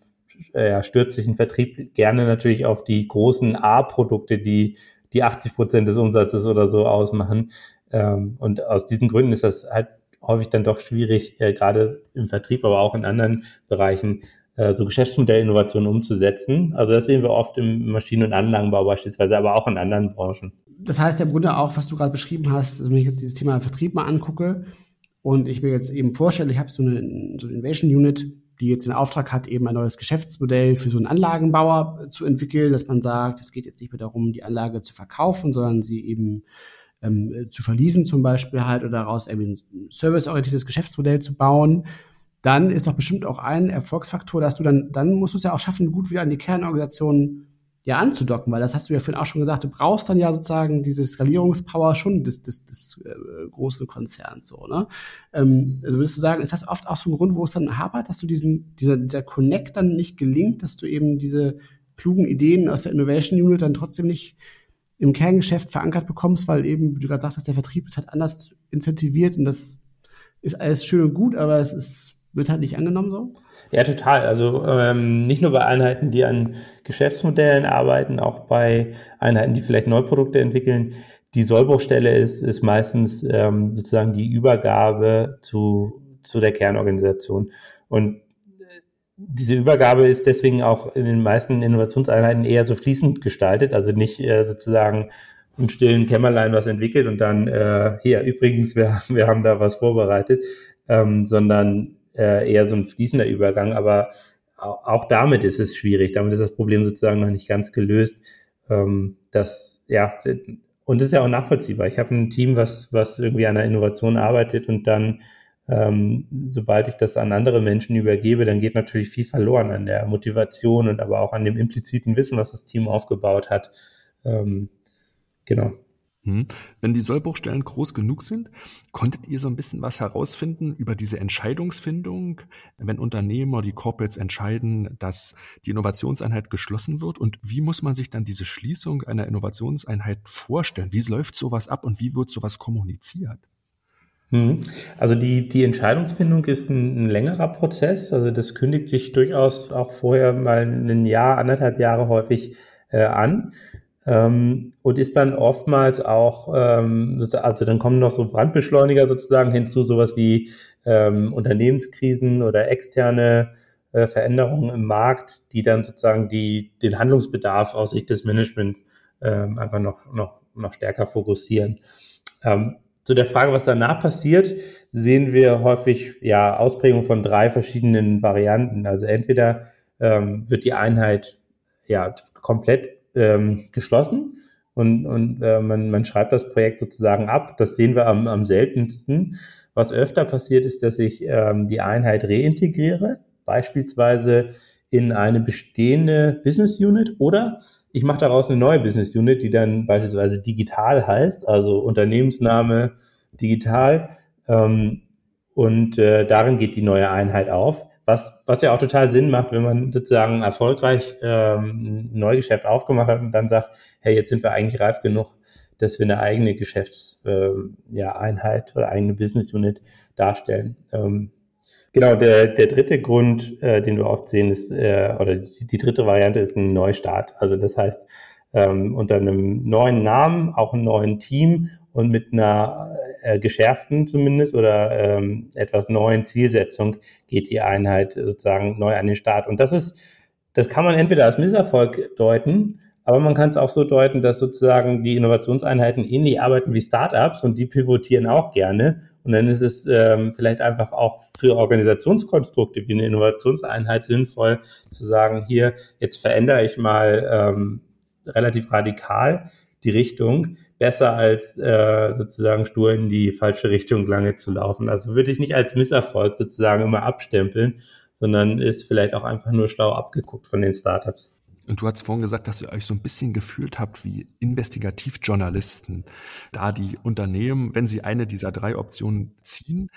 äh, stürzt sich ein Vertrieb gerne natürlich auf die großen A-Produkte, die die 80 Prozent des Umsatzes oder so ausmachen. Ähm, und aus diesen Gründen ist das halt häufig dann doch schwierig, äh, gerade im Vertrieb, aber auch in anderen Bereichen, äh, so Geschäftsmodellinnovationen umzusetzen. Also das sehen wir oft im Maschinen- und Anlagenbau beispielsweise, aber auch in anderen Branchen. Das heißt ja im Grunde auch, was du gerade beschrieben hast, also wenn ich jetzt dieses Thema Vertrieb mal angucke, und ich mir jetzt eben vorstelle, ich habe so eine, so eine Innovation Unit, die jetzt den Auftrag hat, eben ein neues Geschäftsmodell für so einen Anlagenbauer zu entwickeln, dass man sagt, es geht jetzt nicht mehr darum, die Anlage zu verkaufen, sondern sie eben ähm, zu verließen zum Beispiel halt oder daraus eben ein serviceorientiertes Geschäftsmodell zu bauen, dann ist doch bestimmt auch ein Erfolgsfaktor, dass du dann, dann musst du es ja auch schaffen, gut wieder an die Kernorganisation ja anzudocken, weil das hast du ja vorhin auch schon gesagt, du brauchst dann ja sozusagen diese Skalierungspower schon des, des, des äh, großen Konzerns so, ne? Ähm, also würdest du sagen, ist das oft auch so ein Grund, wo es dann hapert, dass du diesen, dieser, dieser Connect dann nicht gelingt, dass du eben diese klugen Ideen aus der Innovation Unit dann trotzdem nicht im Kerngeschäft verankert bekommst, weil eben, wie du gerade sagtest, der Vertrieb ist halt anders incentiviert und das ist alles schön und gut, aber es ist, wird halt nicht angenommen so? Ja, total. Also ähm, nicht nur bei Einheiten, die an Geschäftsmodellen arbeiten, auch bei Einheiten, die vielleicht Neuprodukte entwickeln. Die Sollbruchstelle ist, ist meistens ähm, sozusagen die Übergabe zu, zu der Kernorganisation. Und diese Übergabe ist deswegen auch in den meisten Innovationseinheiten eher so fließend gestaltet, also nicht äh, sozusagen im stillen Kämmerlein was entwickelt und dann äh, hier übrigens, wir, wir haben da was vorbereitet, ähm, sondern äh, eher so ein fließender Übergang, aber auch, damit ist es schwierig. Damit ist das Problem sozusagen noch nicht ganz gelöst. Ähm, das, ja, und das ist ja auch nachvollziehbar. Ich habe ein Team, was, was irgendwie an der Innovation arbeitet und dann, ähm, sobald ich das an andere Menschen übergebe, dann geht natürlich viel verloren an der Motivation und aber auch an dem impliziten Wissen, was das Team aufgebaut hat. Ähm, genau. Hm. Wenn die Sollbruchstellen groß genug sind, konntet ihr so ein bisschen was herausfinden über diese Entscheidungsfindung, wenn Unternehmer, die Corporates entscheiden, dass die Innovationseinheit geschlossen wird? Und wie muss man sich dann diese Schließung einer Innovationseinheit vorstellen? Wie läuft sowas ab und wie wird sowas kommuniziert? Hm. Also die, die Entscheidungsfindung ist ein, ein, längerer Prozess. Also das kündigt sich durchaus auch vorher mal ein Jahr, anderthalb Jahre häufig äh, an. Ähm, und ist dann oftmals auch, ähm, also dann kommen noch so Brandbeschleuniger sozusagen hinzu, sowas wie ähm, Unternehmenskrisen oder externe äh, Veränderungen im Markt, die dann sozusagen die, den Handlungsbedarf aus Sicht des Managements ähm, einfach noch, noch, noch stärker fokussieren. Zu der Frage, was danach passiert, sehen wir häufig ja Ausprägung von drei verschiedenen Varianten. Also entweder ähm, wird die Einheit ja komplett ähm, geschlossen und, und äh, man, man schreibt das Projekt sozusagen ab. Das sehen wir am, am seltensten. Was öfter passiert ist, dass ich ähm, die Einheit reintegriere, beispielsweise in eine bestehende Business Unit oder ich mache daraus eine neue Business Unit, die dann beispielsweise digital heißt, also Unternehmensname digital. Ähm, und äh, darin geht die neue Einheit auf. Was, was ja auch total Sinn macht, wenn man sozusagen erfolgreich ähm, ein Neugeschäft aufgemacht hat und dann sagt, hey, jetzt sind wir eigentlich reif genug, dass wir eine eigene Geschäftseinheit äh, ja, Einheit oder eigene Business Unit darstellen. Ähm, genau, der, der dritte Grund, äh, den wir oft sehen, ist, äh, oder die, die dritte Variante ist ein Neustart. Also das heißt, ähm, unter einem neuen Namen, auch einem neuen Team und mit einer äh, geschärften zumindest oder ähm, etwas neuen Zielsetzung geht die Einheit sozusagen neu an den Start. Und das ist, das kann man entweder als Misserfolg deuten, aber man kann es auch so deuten, dass sozusagen die Innovationseinheiten ähnlich arbeiten wie Startups und die pivotieren auch gerne. Und dann ist es ähm, vielleicht einfach auch für Organisationskonstrukte wie eine Innovationseinheit sinnvoll zu sagen, hier, jetzt verändere ich mal ähm, relativ radikal die Richtung, besser als äh, sozusagen stur in die falsche Richtung lange zu laufen. Also würde ich nicht als Misserfolg sozusagen immer abstempeln, sondern ist vielleicht auch einfach nur schlau abgeguckt von den Startups. Und du hast vorhin gesagt, dass ihr euch so ein bisschen gefühlt habt wie Investigativjournalisten, da die Unternehmen, wenn sie eine dieser drei Optionen ziehen,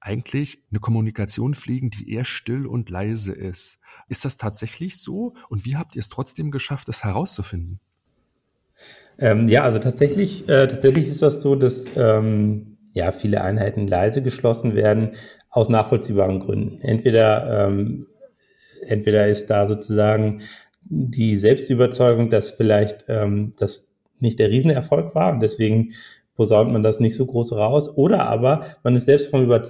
eigentlich eine Kommunikation fliegen, die eher still und leise ist. Ist das tatsächlich so? Und wie habt ihr es trotzdem geschafft, das herauszufinden? Ähm, ja, also tatsächlich, äh, tatsächlich ist das so, dass ähm, ja viele Einheiten leise geschlossen werden aus nachvollziehbaren Gründen. Entweder ähm, entweder ist da sozusagen die Selbstüberzeugung, dass vielleicht ähm, das nicht der Riesenerfolg war und deswegen posaunt man das nicht so groß raus, oder aber man ist selbst vom Über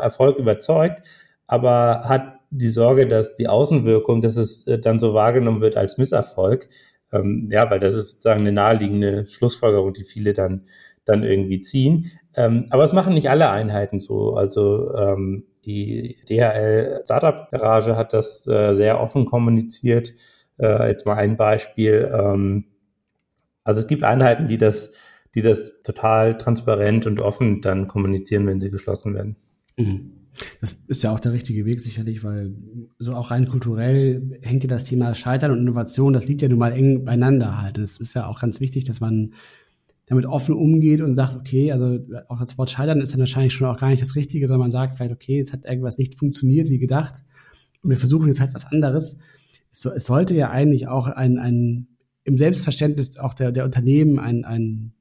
Erfolg überzeugt, aber hat die Sorge, dass die Außenwirkung, dass es äh, dann so wahrgenommen wird als Misserfolg, ähm, ja, weil das ist sozusagen eine naheliegende Schlussfolgerung, die viele dann, dann irgendwie ziehen. Ähm, aber es machen nicht alle Einheiten so. Also ähm, die DHL Startup Garage hat das äh, sehr offen kommuniziert. Äh, jetzt mal ein Beispiel. Ähm, also es gibt Einheiten, die das, die das total transparent und offen dann kommunizieren, wenn sie geschlossen werden. Mhm. Das ist ja auch der richtige Weg sicherlich, weil so auch rein kulturell hängt ja das Thema Scheitern und Innovation, das liegt ja nun mal eng beieinander halt. Es ist ja auch ganz wichtig, dass man damit offen umgeht und sagt, okay, also auch das Wort Scheitern ist dann wahrscheinlich schon auch gar nicht das Richtige, sondern man sagt vielleicht, okay, es hat irgendwas nicht funktioniert wie gedacht und wir versuchen jetzt halt was anderes. Es, es sollte ja eigentlich auch ein, ein im Selbstverständnis auch der, der Unternehmen ein, ein,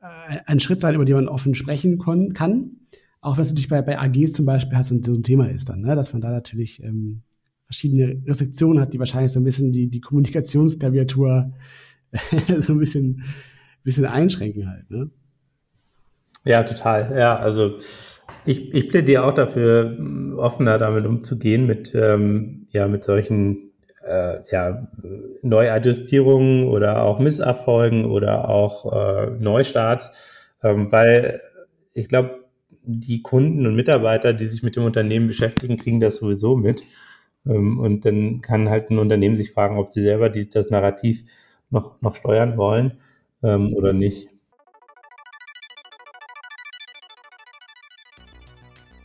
ein Schritt sein, über den man offen sprechen kann. Auch wenn es natürlich bei, bei AGs zum Beispiel halt so so ein Thema ist dann, ne? dass man da natürlich ähm, verschiedene Restriktionen hat, die wahrscheinlich so ein bisschen die, die Kommunikationsklaviatur so ein bisschen bisschen einschränken halt, ne? Ja, total. Ja, also ich, ich plädiere auch dafür, offener damit umzugehen, mit, ähm, ja, mit solchen äh, ja, Neuadjustierungen oder auch Misserfolgen oder auch äh, Neustarts, ähm, weil ich glaube, die Kunden und Mitarbeiter, die sich mit dem Unternehmen beschäftigen, kriegen das sowieso mit. Ähm, und dann kann halt ein Unternehmen sich fragen, ob sie selber die, das Narrativ noch, noch steuern wollen ähm, oder nicht.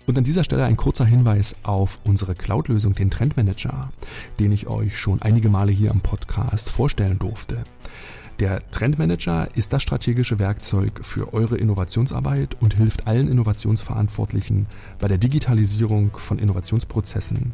Und an dieser Stelle ein kurzer Hinweis auf unsere Cloud-Lösung, den Trendmanager, den ich euch schon einige Male hier am Podcast vorstellen durfte. Der Trendmanager ist das strategische Werkzeug für eure Innovationsarbeit und hilft allen Innovationsverantwortlichen bei der Digitalisierung von Innovationsprozessen.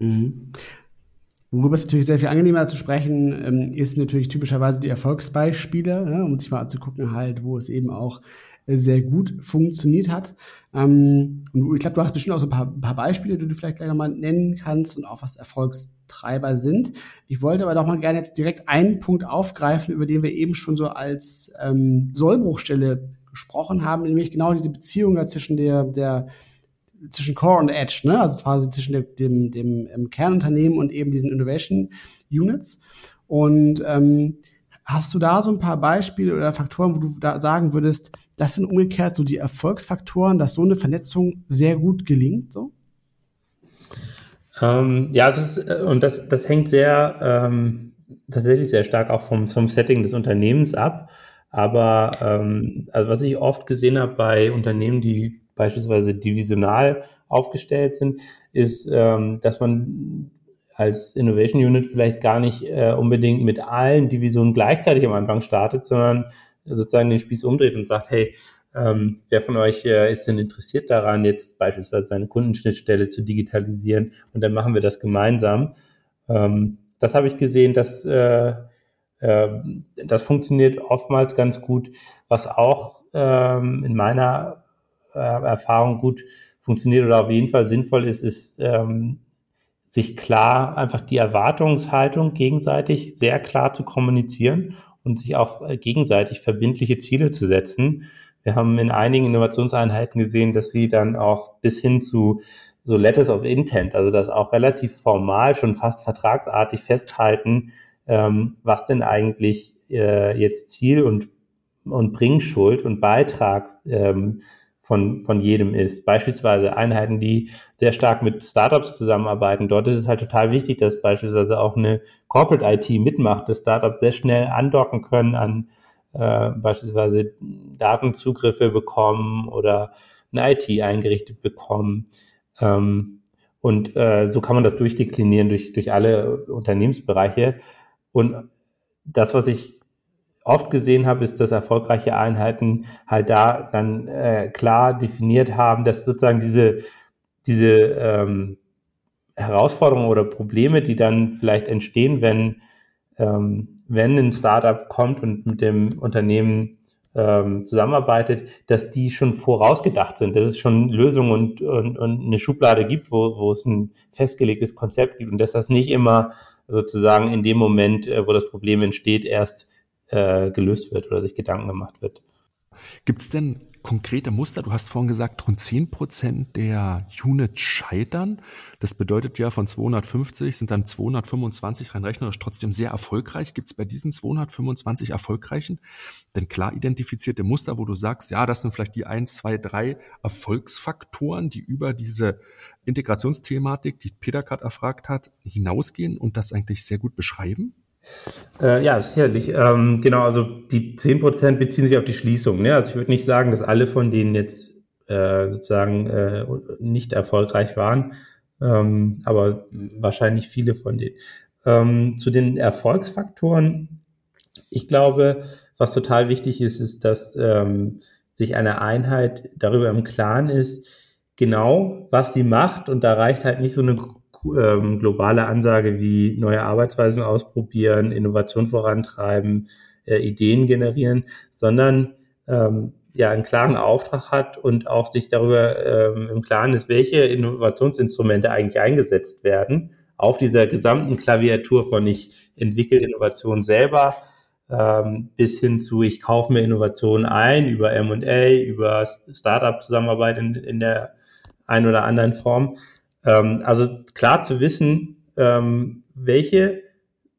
Mhm. Worüber es natürlich sehr viel angenehmer zu sprechen ähm, ist natürlich typischerweise die Erfolgsbeispiele, um sich mal anzugucken, halt, wo es eben auch sehr gut funktioniert hat. Ähm, und ich glaube, du hast bestimmt auch so ein paar, ein paar Beispiele, die du vielleicht gleich nochmal nennen kannst und auch was Erfolgstreiber sind. Ich wollte aber doch mal gerne jetzt direkt einen Punkt aufgreifen, über den wir eben schon so als ähm, Sollbruchstelle gesprochen haben, nämlich genau diese Beziehung da zwischen der, der zwischen Core und Edge, ne? also quasi zwischen dem, dem, dem ähm, Kernunternehmen und eben diesen Innovation Units. Und ähm, hast du da so ein paar Beispiele oder Faktoren, wo du da sagen würdest, das sind umgekehrt so die Erfolgsfaktoren, dass so eine Vernetzung sehr gut gelingt? So? Ähm, ja, das ist, äh, und das, das hängt sehr ähm, tatsächlich sehr stark auch vom, vom Setting des Unternehmens ab. Aber ähm, also was ich oft gesehen habe bei Unternehmen, die beispielsweise divisional aufgestellt sind, ist, ähm, dass man als Innovation Unit vielleicht gar nicht äh, unbedingt mit allen Divisionen gleichzeitig am Anfang startet, sondern sozusagen den Spieß umdreht und sagt, hey, ähm, wer von euch äh, ist denn interessiert daran, jetzt beispielsweise seine Kundenschnittstelle zu digitalisieren und dann machen wir das gemeinsam. Ähm, das habe ich gesehen, dass äh, äh, das funktioniert oftmals ganz gut. Was auch ähm, in meiner Erfahrung gut funktioniert oder auf jeden Fall sinnvoll ist, ist ähm, sich klar einfach die Erwartungshaltung gegenseitig sehr klar zu kommunizieren und sich auch äh, gegenseitig verbindliche Ziele zu setzen. Wir haben in einigen Innovationseinheiten gesehen, dass sie dann auch bis hin zu so Letters of Intent, also das auch relativ formal, schon fast vertragsartig festhalten, ähm, was denn eigentlich äh, jetzt Ziel und, und Bringschuld und Beitrag ähm, von, von jedem ist. Beispielsweise Einheiten, die sehr stark mit Startups zusammenarbeiten. Dort ist es halt total wichtig, dass beispielsweise auch eine Corporate IT mitmacht, dass Startups sehr schnell andocken können an, äh, beispielsweise Datenzugriffe bekommen oder eine IT eingerichtet bekommen. Ähm, und äh, so kann man das durchdeklinieren durch, durch alle Unternehmensbereiche. Und das, was ich oft gesehen habe, ist, dass erfolgreiche Einheiten halt da dann äh, klar definiert haben, dass sozusagen diese, diese ähm, Herausforderungen oder Probleme, die dann vielleicht entstehen, wenn, ähm, wenn ein Startup kommt und mit dem Unternehmen ähm, zusammenarbeitet, dass die schon vorausgedacht sind, dass es schon Lösungen und, und, und eine Schublade gibt, wo, wo es ein festgelegtes Konzept gibt und dass das nicht immer sozusagen in dem Moment, äh, wo das Problem entsteht, erst äh, gelöst wird oder sich Gedanken gemacht wird. Gibt es denn konkrete Muster? Du hast vorhin gesagt, rund 10 Prozent der Units scheitern. Das bedeutet ja, von 250 sind dann 225 rein rechnerisch trotzdem sehr erfolgreich. Gibt es bei diesen 225 Erfolgreichen denn klar identifizierte Muster, wo du sagst, ja, das sind vielleicht die 1, 2, 3 Erfolgsfaktoren, die über diese Integrationsthematik, die Peter gerade erfragt hat, hinausgehen und das eigentlich sehr gut beschreiben? Äh, ja, sicherlich. Ähm, genau, also die 10% beziehen sich auf die Schließung. Ne? Also ich würde nicht sagen, dass alle von denen jetzt äh, sozusagen äh, nicht erfolgreich waren, ähm, aber wahrscheinlich viele von denen. Ähm, zu den Erfolgsfaktoren, ich glaube, was total wichtig ist, ist, dass ähm, sich eine Einheit darüber im Klaren ist, genau, was sie macht. Und da reicht halt nicht so eine ähm, globale Ansage wie neue Arbeitsweisen ausprobieren, Innovation vorantreiben, äh, Ideen generieren, sondern ähm, ja einen klaren Auftrag hat und auch sich darüber ähm, im Klaren ist, welche Innovationsinstrumente eigentlich eingesetzt werden auf dieser gesamten Klaviatur von ich entwickle Innovation selber ähm, bis hin zu ich kaufe mir Innovationen ein über M&A, über Startup-Zusammenarbeit in, in der einen oder anderen Form. Ähm, also klar zu wissen, ähm, welche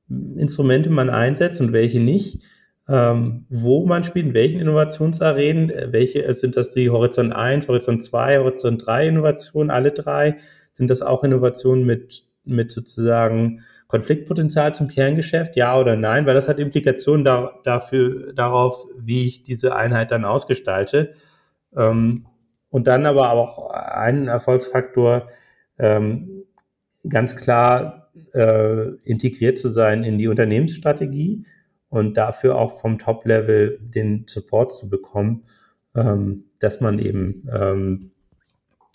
Instrumente man einsetzt und welche nicht, ähm, wo man spielt, in welchen Innovationsarenen, äh, welche äh, sind das die Horizont 1, Horizont 2, Horizont 3 Innovationen, alle drei? Sind das auch Innovationen mit, mit sozusagen Konfliktpotenzial zum Kerngeschäft, ja oder nein? Weil das hat Implikationen da, dafür, darauf, wie ich diese Einheit dann ausgestalte. Ähm, und dann aber auch ein Erfolgsfaktor, ähm, ganz klar äh, integriert zu sein in die Unternehmensstrategie und dafür auch vom Top-Level den Support zu bekommen, ähm, dass man eben ähm,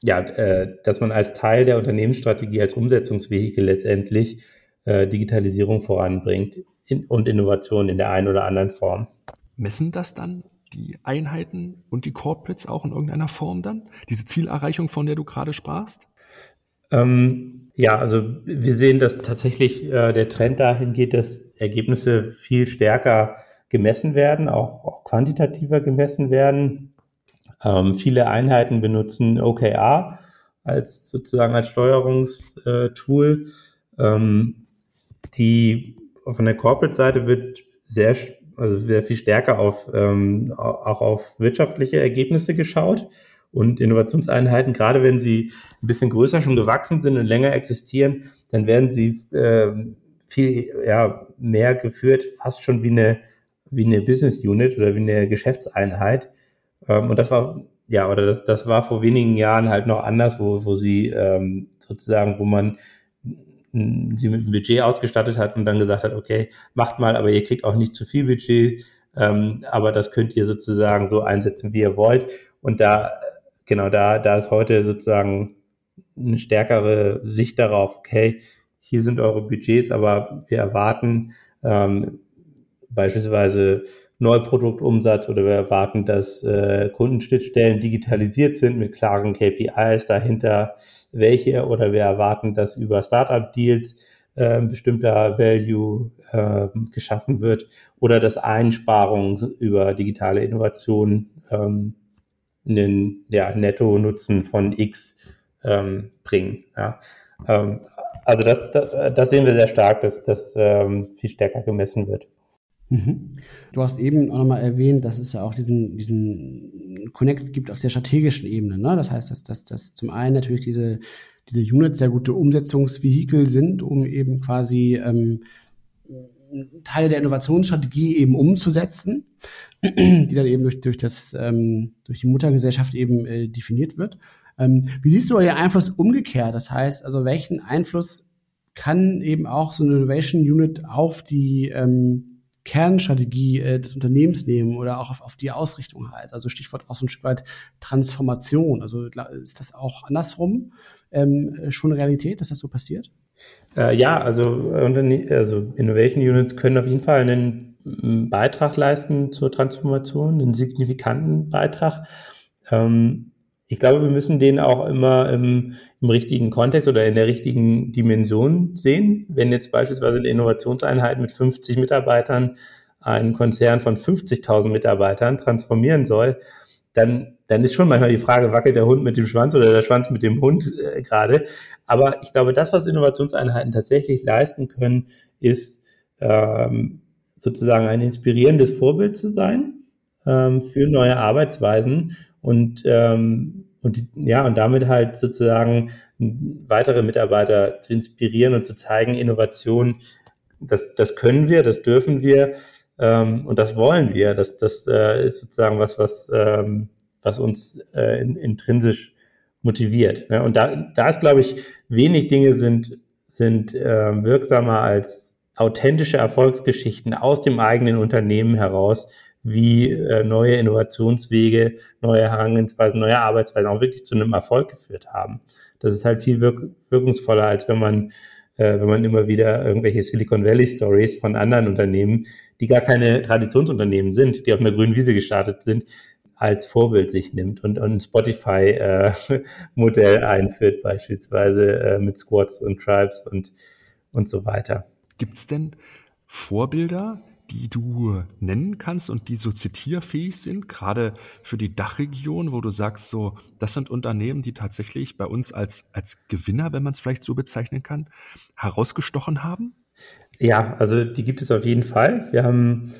ja, äh, dass man als Teil der Unternehmensstrategie, als Umsetzungsvehikel letztendlich äh, Digitalisierung voranbringt in, und Innovation in der einen oder anderen Form. Messen das dann die Einheiten und die Corporates auch in irgendeiner Form dann? Diese Zielerreichung, von der du gerade sprachst? Ähm, ja, also wir sehen, dass tatsächlich äh, der Trend dahin geht, dass Ergebnisse viel stärker gemessen werden, auch, auch quantitativer gemessen werden. Ähm, viele Einheiten benutzen OKR als sozusagen als Steuerungstool. Ähm, die von der Corporate-Seite wird sehr, also sehr viel stärker auf ähm, auch auf wirtschaftliche Ergebnisse geschaut und Innovationseinheiten, gerade wenn sie ein bisschen größer schon gewachsen sind und länger existieren, dann werden sie äh, viel ja, mehr geführt, fast schon wie eine, wie eine Business Unit oder wie eine Geschäftseinheit. Ähm, und das war, ja, oder das, das war vor wenigen Jahren halt noch anders, wo, wo sie ähm, sozusagen, wo man sie mit einem Budget ausgestattet hat und dann gesagt hat, okay, macht mal, aber ihr kriegt auch nicht zu viel Budget, ähm, aber das könnt ihr sozusagen so einsetzen, wie ihr wollt. Und da genau da, da ist heute sozusagen eine stärkere Sicht darauf, okay, hier sind eure Budgets, aber wir erwarten ähm, beispielsweise Neuproduktumsatz oder wir erwarten, dass äh, Kundenschnittstellen digitalisiert sind mit klaren KPIs dahinter, welche oder wir erwarten, dass über Startup-Deals äh, bestimmter Value äh, geschaffen wird oder dass Einsparungen über digitale Innovationen ähm, einen ja, Netto-Nutzen von X ähm, bringen. Ja. Ähm, also das, das, das sehen wir sehr stark, dass das ähm, viel stärker gemessen wird. Mhm. Du hast eben auch nochmal erwähnt, dass es ja auch diesen, diesen Connect gibt auf der strategischen Ebene. Ne? Das heißt, dass, dass, dass zum einen natürlich diese, diese Units sehr gute Umsetzungsvehikel sind, um eben quasi ähm, Teile der Innovationsstrategie eben umzusetzen, die dann eben durch, durch, das, ähm, durch die Muttergesellschaft eben äh, definiert wird. Ähm, wie siehst du euer Einfluss umgekehrt? Das heißt, also welchen Einfluss kann eben auch so eine Innovation Unit auf die ähm, Kernstrategie äh, des Unternehmens nehmen oder auch auf, auf die Ausrichtung halt. Also Stichwort auch so ein Stück weit Transformation. Also ist das auch andersrum ähm, schon Realität, dass das so passiert? Äh, ja, also, also Innovation Units können auf jeden Fall einen Beitrag leisten zur Transformation, einen signifikanten Beitrag. Ähm, ich glaube, wir müssen den auch immer im, im, richtigen Kontext oder in der richtigen Dimension sehen. Wenn jetzt beispielsweise eine Innovationseinheit mit 50 Mitarbeitern einen Konzern von 50.000 Mitarbeitern transformieren soll, dann, dann ist schon manchmal die Frage, wackelt der Hund mit dem Schwanz oder der Schwanz mit dem Hund äh, gerade. Aber ich glaube, das, was Innovationseinheiten tatsächlich leisten können, ist ähm, sozusagen ein inspirierendes Vorbild zu sein ähm, für neue Arbeitsweisen und, ähm, und ja, und damit halt sozusagen weitere Mitarbeiter zu inspirieren und zu zeigen, Innovation, das, das können wir, das dürfen wir ähm, und das wollen wir. Das, das äh, ist sozusagen was, was, ähm, was uns äh, in, intrinsisch motiviert. Ne? Und da, da ist, glaube ich, wenig Dinge sind, sind äh, wirksamer als authentische Erfolgsgeschichten aus dem eigenen Unternehmen heraus, wie äh, neue Innovationswege, neue Herangehensweisen, neue Arbeitsweisen auch wirklich zu einem Erfolg geführt haben. Das ist halt viel wirk wirkungsvoller, als wenn man, äh, wenn man immer wieder irgendwelche Silicon Valley Stories von anderen Unternehmen, die gar keine Traditionsunternehmen sind, die auf einer grünen Wiese gestartet sind, als Vorbild sich nimmt und ein Spotify-Modell äh, einführt, beispielsweise äh, mit Squads und Tribes und, und so weiter. Gibt's denn Vorbilder, die du nennen kannst und die so zitierfähig sind, gerade für die Dachregion, wo du sagst, so, das sind Unternehmen, die tatsächlich bei uns als, als Gewinner, wenn man es vielleicht so bezeichnen kann, herausgestochen haben? Ja, also die gibt es auf jeden Fall. Wir haben,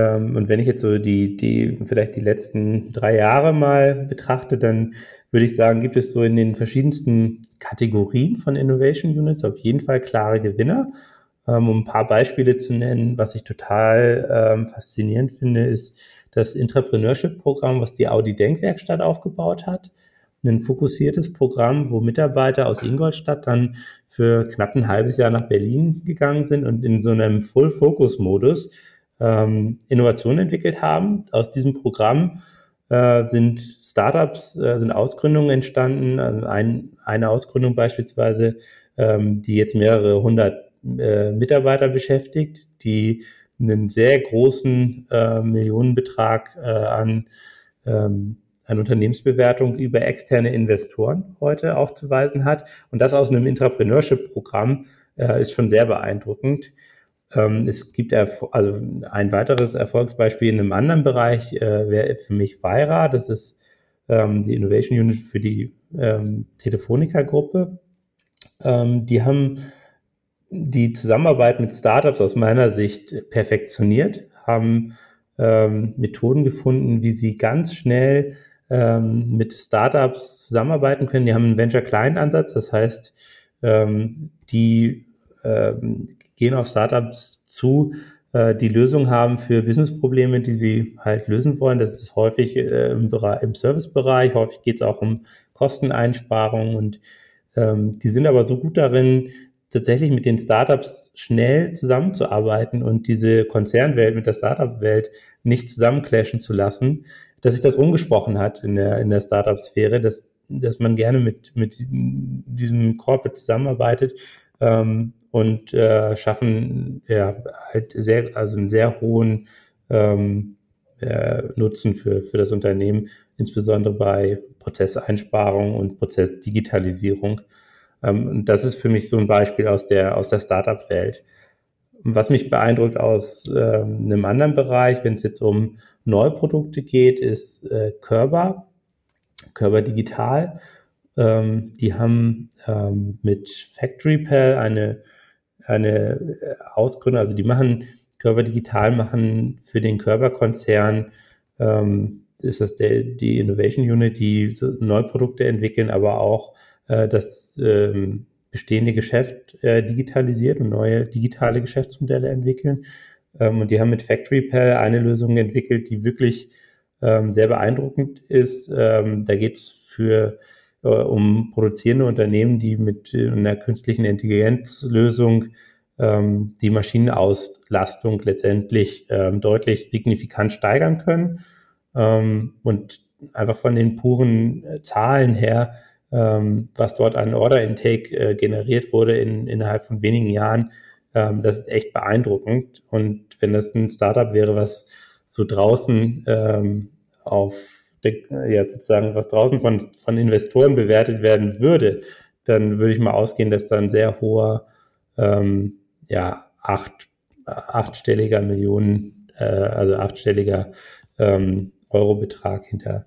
und wenn ich jetzt so die, die, vielleicht die letzten drei Jahre mal betrachte, dann würde ich sagen, gibt es so in den verschiedensten Kategorien von Innovation Units auf jeden Fall klare Gewinner. Ähm, um ein paar Beispiele zu nennen, was ich total ähm, faszinierend finde, ist das Entrepreneurship-Programm, was die Audi Denkwerkstatt aufgebaut hat. Ein fokussiertes Programm, wo Mitarbeiter aus Ingolstadt dann für knapp ein halbes Jahr nach Berlin gegangen sind und in so einem Full-Focus-Modus ähm, Innovationen entwickelt haben. Aus diesem Programm äh, sind Startups, äh, sind Ausgründungen entstanden. Also ein, eine Ausgründung beispielsweise, ähm, die jetzt mehrere hundert äh, Mitarbeiter beschäftigt, die einen sehr großen äh, Millionenbetrag äh, an, ähm, an Unternehmensbewertung über externe Investoren heute aufzuweisen hat. Und das aus einem Entrepreneurship-Programm äh, ist schon sehr beeindruckend. Ähm, es gibt also ein weiteres Erfolgsbeispiel in einem anderen Bereich, äh, wäre für mich Weira. Das ist ähm, die Innovation Unit für die ähm, Telefonica-Gruppe. Ähm, die haben die Zusammenarbeit mit Startups aus meiner Sicht perfektioniert, haben ähm, Methoden gefunden, wie sie ganz schnell ähm, mit Startups zusammenarbeiten können. Die haben einen Venture-Client-Ansatz, das heißt, ähm, die gehen auf Startups zu, äh, die Lösungen haben für Business-Probleme, die sie halt lösen wollen. Das ist häufig äh, im, Bereich, im Service-Bereich, häufig geht es auch um Kosteneinsparungen und ähm, die sind aber so gut darin, tatsächlich mit den Startups schnell zusammenzuarbeiten und diese Konzernwelt mit der Startup-Welt nicht zusammenclashen zu lassen, dass sich das umgesprochen hat in der, in der Startup-Sphäre, dass, dass man gerne mit, mit diesem Corporate zusammenarbeitet ähm, und äh, schaffen ja halt sehr, also einen sehr hohen ähm, äh, Nutzen für, für das Unternehmen, insbesondere bei Prozesseinsparung und Prozessdigitalisierung. Ähm, und das ist für mich so ein Beispiel aus der, aus der Startup-Welt. Was mich beeindruckt aus äh, einem anderen Bereich, wenn es jetzt um Neuprodukte geht, ist äh, Körber, Körber Digital. Ähm, die haben ähm, mit FactoryPal eine, eine Ausgründung, also die machen Körber Digital, machen für den Körperkonzern ähm, ist das der, die Innovation Unit, die so Neuprodukte entwickeln, aber auch äh, das ähm, bestehende Geschäft äh, digitalisiert und neue digitale Geschäftsmodelle entwickeln. Ähm, und die haben mit FactoryPal eine Lösung entwickelt, die wirklich ähm, sehr beeindruckend ist. Ähm, da geht es für äh, um produzierende Unternehmen, die mit einer künstlichen Intelligenzlösung ähm, die Maschinenauslastung letztendlich ähm, deutlich signifikant steigern können. Ähm, und einfach von den puren äh, Zahlen her, ähm, was dort an Order-Intake äh, generiert wurde in, innerhalb von wenigen Jahren, ähm, das ist echt beeindruckend. Und wenn das ein Startup wäre, was so draußen ähm, auf ja, sozusagen, was draußen von, von Investoren bewertet werden würde, dann würde ich mal ausgehen, dass da ein sehr hoher, ähm, ja, acht, achtstelliger Millionen, äh, also achtstelliger ähm, Eurobetrag hinter,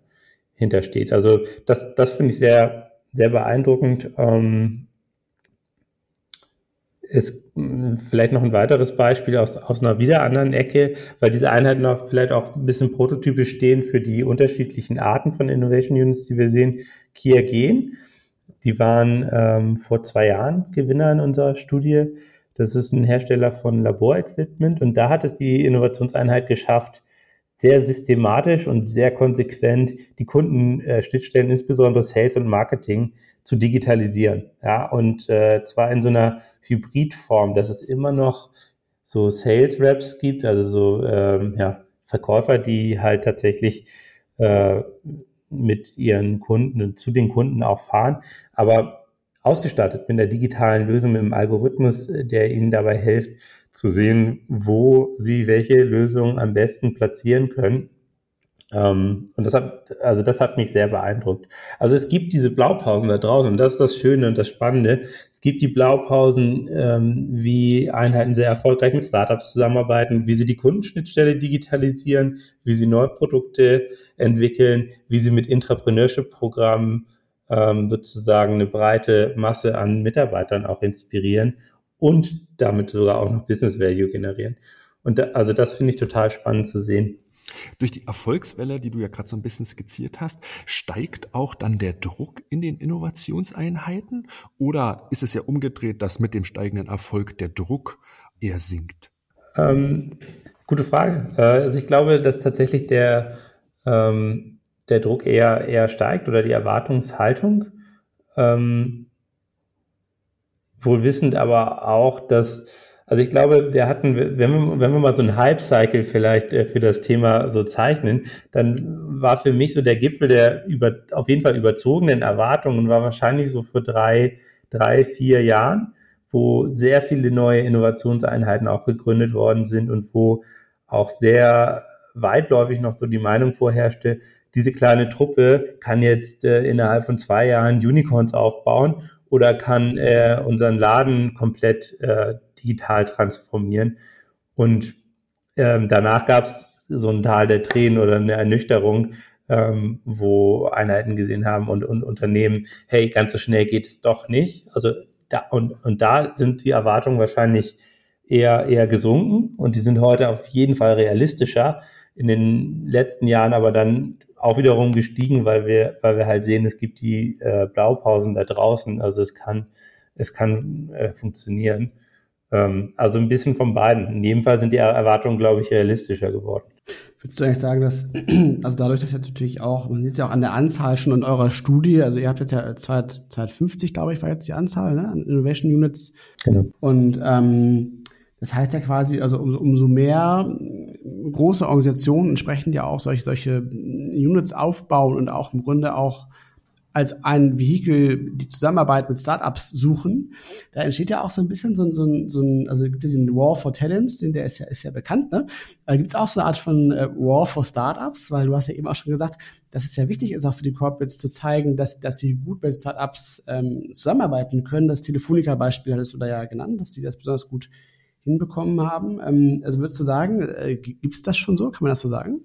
hintersteht. Also das, das finde ich sehr, sehr beeindruckend. Ähm, ist vielleicht noch ein weiteres Beispiel aus, aus einer wieder anderen Ecke, weil diese Einheiten auch vielleicht auch ein bisschen prototypisch stehen für die unterschiedlichen Arten von Innovation Units, die wir sehen. Kia Gen, die waren ähm, vor zwei Jahren Gewinner in unserer Studie. Das ist ein Hersteller von Laborequipment und da hat es die Innovationseinheit geschafft, sehr systematisch und sehr konsequent die Kundenschnittstellen, insbesondere Sales und Marketing, zu digitalisieren. Ja, und äh, zwar in so einer Hybridform, dass es immer noch so Sales Reps gibt, also so ähm, ja, Verkäufer, die halt tatsächlich äh, mit ihren Kunden zu den Kunden auch fahren, aber ausgestattet mit einer digitalen Lösung, mit einem Algorithmus, der ihnen dabei hilft, zu sehen, wo sie welche Lösung am besten platzieren können. Ähm, und das hat, also das hat mich sehr beeindruckt. Also es gibt diese Blaupausen da draußen und das ist das Schöne und das Spannende. Es gibt die Blaupausen, ähm, wie Einheiten sehr erfolgreich mit Startups zusammenarbeiten, wie sie die Kundenschnittstelle digitalisieren, wie sie neue Produkte entwickeln, wie sie mit Intrapreneurship-Programmen ähm, sozusagen eine breite Masse an Mitarbeitern auch inspirieren und damit sogar auch noch Business Value generieren. Und da, also das finde ich total spannend zu sehen. Durch die Erfolgswelle, die du ja gerade so ein bisschen skizziert hast, steigt auch dann der Druck in den Innovationseinheiten? Oder ist es ja umgedreht, dass mit dem steigenden Erfolg der Druck eher sinkt? Ähm, gute Frage. Äh, also ich glaube, dass tatsächlich der, ähm, der Druck eher, eher steigt oder die Erwartungshaltung. Ähm, wohl wissend aber auch, dass, also ich glaube, wir hatten, wenn wir, wenn wir mal so einen Hype-Cycle vielleicht äh, für das Thema so zeichnen, dann war für mich so der Gipfel der über, auf jeden Fall überzogenen Erwartungen war wahrscheinlich so vor drei, drei, vier Jahren, wo sehr viele neue Innovationseinheiten auch gegründet worden sind und wo auch sehr weitläufig noch so die Meinung vorherrschte, diese kleine Truppe kann jetzt äh, innerhalb von zwei Jahren Unicorns aufbauen oder kann äh, unseren Laden komplett äh, digital transformieren. Und ähm, danach gab es so ein Tal der Tränen oder eine Ernüchterung, ähm, wo Einheiten gesehen haben und, und Unternehmen, hey, ganz so schnell geht es doch nicht. Also da, und, und da sind die Erwartungen wahrscheinlich eher, eher gesunken und die sind heute auf jeden Fall realistischer. In den letzten Jahren aber dann auch wiederum gestiegen, weil wir, weil wir halt sehen, es gibt die äh, Blaupausen da draußen. Also es kann, es kann äh, funktionieren. Ähm, also ein bisschen von beiden. In jedem Fall sind die Erwartungen, glaube ich, realistischer geworden. Würdest du eigentlich sagen, dass, also dadurch, dass jetzt natürlich auch, man sieht es ja auch an der Anzahl schon in eurer Studie, also ihr habt jetzt ja 250, glaube ich, war jetzt die Anzahl, ne, an Innovation Units. Genau. Und ähm, das heißt ja quasi, also um, umso mehr große Organisationen entsprechend ja auch solche, solche Units aufbauen und auch im Grunde auch als ein Vehikel die Zusammenarbeit mit Startups suchen, da entsteht ja auch so ein bisschen so ein, so ein, so ein also diesen War for Talents, den der ist ja, ist ja bekannt, ne? Da gibt es auch so eine Art von äh, War for Startups, weil du hast ja eben auch schon gesagt, dass es ja wichtig ist, auch für die Corporates zu zeigen, dass, dass sie gut mit Startups ähm, zusammenarbeiten können. Das Telefonica-Beispiel hattest du da ja genannt, dass die das besonders gut hinbekommen haben. Ähm, also würdest du sagen, äh, gibt es das schon so? Kann man das so sagen?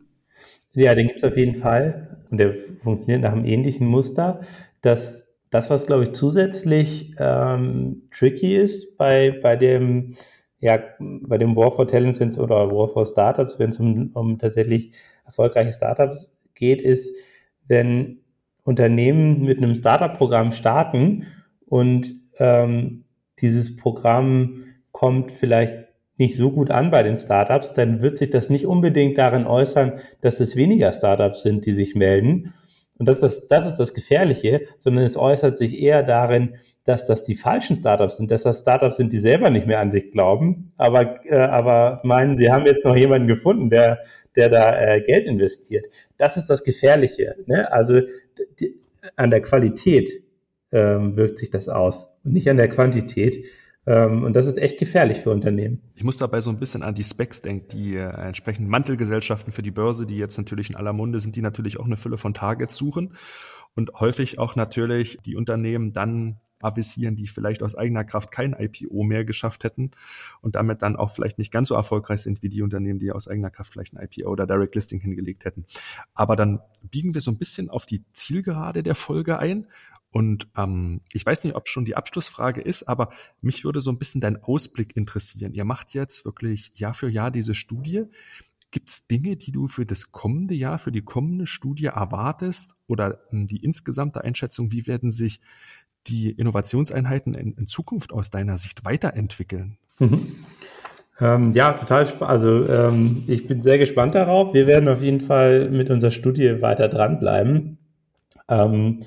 Ja, den gibt es auf jeden Fall. Und der funktioniert nach einem ähnlichen Muster. Dass das, was, glaube ich, zusätzlich ähm, tricky ist bei, bei dem, ja, bei dem War for Talents wenn's, oder War for Startups, wenn es um, um tatsächlich erfolgreiche Startups geht, ist, wenn Unternehmen mit einem Startup-Programm starten und ähm, dieses Programm kommt vielleicht nicht so gut an bei den Startups, dann wird sich das nicht unbedingt darin äußern, dass es weniger Startups sind, die sich melden. Und das ist, das ist das Gefährliche, sondern es äußert sich eher darin, dass das die falschen Startups sind, dass das Startups sind, die selber nicht mehr an sich glauben, aber, äh, aber meinen, sie haben jetzt noch jemanden gefunden, der, der da äh, Geld investiert. Das ist das Gefährliche. Ne? Also die, an der Qualität ähm, wirkt sich das aus und nicht an der Quantität. Ähm, und das ist echt gefährlich für Unternehmen. Ich muss dabei so ein bisschen an die Specs denken, die äh, entsprechenden Mantelgesellschaften für die Börse, die jetzt natürlich in aller Munde sind, die natürlich auch eine Fülle von Targets suchen und häufig auch natürlich die Unternehmen dann avisieren, die vielleicht aus eigener Kraft kein IPO mehr geschafft hätten und damit dann auch vielleicht nicht ganz so erfolgreich sind wie die Unternehmen, die aus eigener Kraft vielleicht ein IPO oder Direct Listing hingelegt hätten. Aber dann biegen wir so ein bisschen auf die Zielgerade der Folge ein und ähm, ich weiß nicht, ob schon die Abschlussfrage ist, aber mich würde so ein bisschen dein Ausblick interessieren. Ihr macht jetzt wirklich Jahr für Jahr diese Studie. Gibt es Dinge, die du für das kommende Jahr, für die kommende Studie erwartest oder hm, die insgesamte Einschätzung, wie werden sich die Innovationseinheiten in, in Zukunft aus deiner Sicht weiterentwickeln? Mhm. Ähm, ja, total. Also ähm, ich bin sehr gespannt darauf. Wir werden auf jeden Fall mit unserer Studie weiter dranbleiben. Ähm,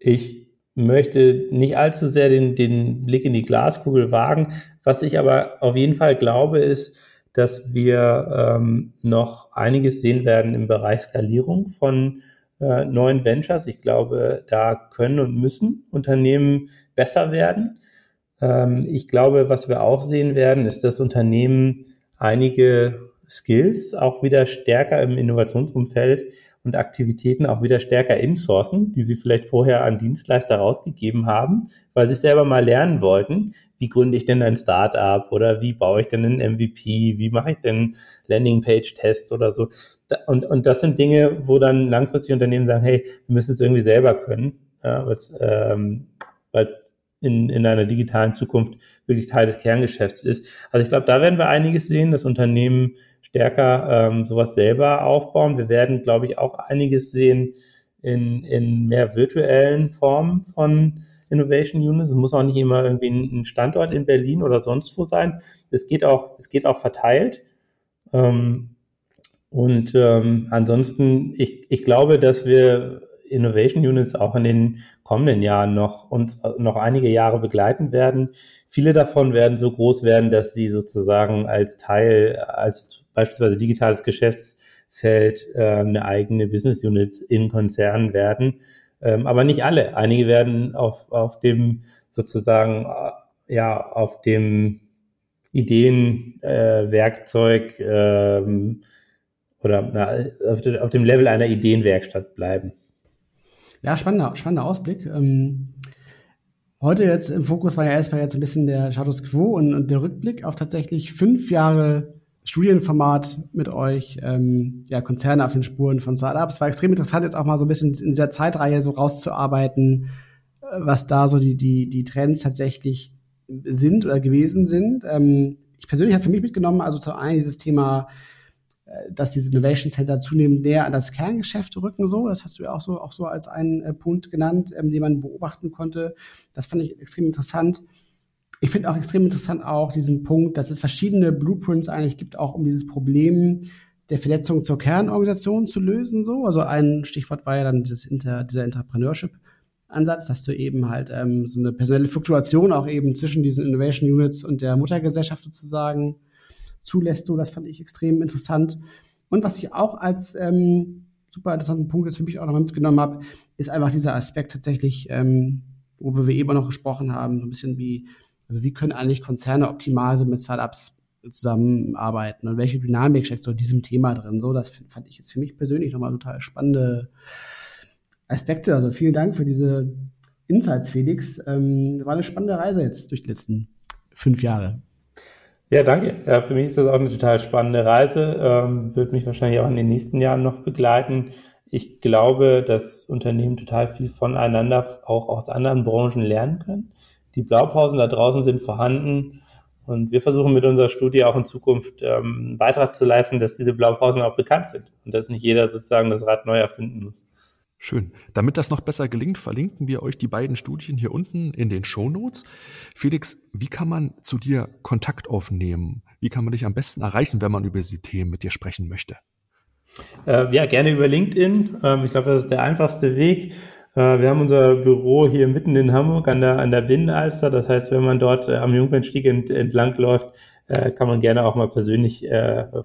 ich möchte nicht allzu sehr den, den Blick in die Glaskugel wagen. Was ich aber auf jeden Fall glaube, ist, dass wir ähm, noch einiges sehen werden im Bereich Skalierung von äh, neuen Ventures. Ich glaube, da können und müssen Unternehmen besser werden. Ähm, ich glaube, was wir auch sehen werden, ist, dass Unternehmen einige Skills auch wieder stärker im Innovationsumfeld und Aktivitäten auch wieder stärker insourcen, die sie vielleicht vorher an Dienstleister rausgegeben haben, weil sie selber mal lernen wollten, wie gründe ich denn ein Startup oder wie baue ich denn einen MVP, wie mache ich denn Landingpage-Tests oder so. Und, und das sind Dinge, wo dann langfristig Unternehmen sagen, hey, wir müssen es irgendwie selber können, ja, weil es ähm, in, in einer digitalen Zukunft wirklich Teil des Kerngeschäfts ist. Also ich glaube, da werden wir einiges sehen, dass Unternehmen stärker ähm, sowas selber aufbauen. Wir werden, glaube ich, auch einiges sehen in, in mehr virtuellen Formen von Innovation Units. Es muss auch nicht immer irgendwie ein Standort in Berlin oder sonst wo sein. Es geht auch, es geht auch verteilt. Ähm, und ähm, ansonsten, ich, ich glaube, dass wir Innovation Units auch in den kommenden Jahren noch uns noch einige Jahre begleiten werden. Viele davon werden so groß werden, dass sie sozusagen als Teil, als beispielsweise digitales Geschäftsfeld äh, eine eigene Business Unit in Konzernen werden. Ähm, aber nicht alle. Einige werden auf, auf dem sozusagen, äh, ja, auf dem Ideenwerkzeug äh, ähm, oder na, auf, auf dem Level einer Ideenwerkstatt bleiben. Ja, spannender, spannender Ausblick. Ähm, heute jetzt im Fokus war ja erstmal jetzt ein bisschen der Status Quo und, und der Rückblick auf tatsächlich fünf Jahre Studienformat mit euch, ähm, ja, Konzerne auf den Spuren von Startups. War extrem interessant, jetzt auch mal so ein bisschen in dieser Zeitreihe so rauszuarbeiten, äh, was da so die, die, die Trends tatsächlich sind oder gewesen sind. Ähm, ich persönlich habe für mich mitgenommen, also zu einem dieses Thema äh, dass diese Innovation Center zunehmend näher an das Kerngeschäft rücken, so. Das hast du ja auch so, auch so als einen äh, Punkt genannt, ähm, den man beobachten konnte. Das fand ich extrem interessant. Ich finde auch extrem interessant auch diesen Punkt, dass es verschiedene Blueprints eigentlich gibt, auch um dieses Problem der Verletzung zur Kernorganisation zu lösen, so. Also ein Stichwort war ja dann dieses Inter, dieser Entrepreneurship. Ansatz, dass du eben halt ähm, so eine personelle Fluktuation auch eben zwischen diesen Innovation Units und der Muttergesellschaft sozusagen zulässt. So, das fand ich extrem interessant. Und was ich auch als ähm, super interessanten Punkt jetzt für mich auch nochmal mitgenommen habe, ist einfach dieser Aspekt tatsächlich, ähm, worüber wir eben noch gesprochen haben, so ein bisschen wie, also wie können eigentlich Konzerne optimal so mit Startups zusammenarbeiten und welche Dynamik steckt so diesem Thema drin. So, das fand ich jetzt für mich persönlich nochmal total spannende Aspekte. Also vielen Dank für diese Insights, Felix. Ähm, war eine spannende Reise jetzt durch die letzten fünf Jahre. Ja, danke. Ja, für mich ist das auch eine total spannende Reise. Ähm, wird mich wahrscheinlich auch in den nächsten Jahren noch begleiten. Ich glaube, dass Unternehmen total viel voneinander auch aus anderen Branchen lernen können. Die Blaupausen da draußen sind vorhanden. Und wir versuchen mit unserer Studie auch in Zukunft ähm, einen Beitrag zu leisten, dass diese Blaupausen auch bekannt sind und dass nicht jeder sozusagen das Rad neu erfinden muss. Schön. Damit das noch besser gelingt, verlinken wir euch die beiden Studien hier unten in den Show Notes. Felix, wie kann man zu dir Kontakt aufnehmen? Wie kann man dich am besten erreichen, wenn man über diese Themen mit dir sprechen möchte? Äh, ja, gerne über LinkedIn. Ähm, ich glaube, das ist der einfachste Weg. Äh, wir haben unser Büro hier mitten in Hamburg an der, an der Binnenalster. Das heißt, wenn man dort äh, am Jungfernstieg ent, entlang läuft, äh, kann man gerne auch mal persönlich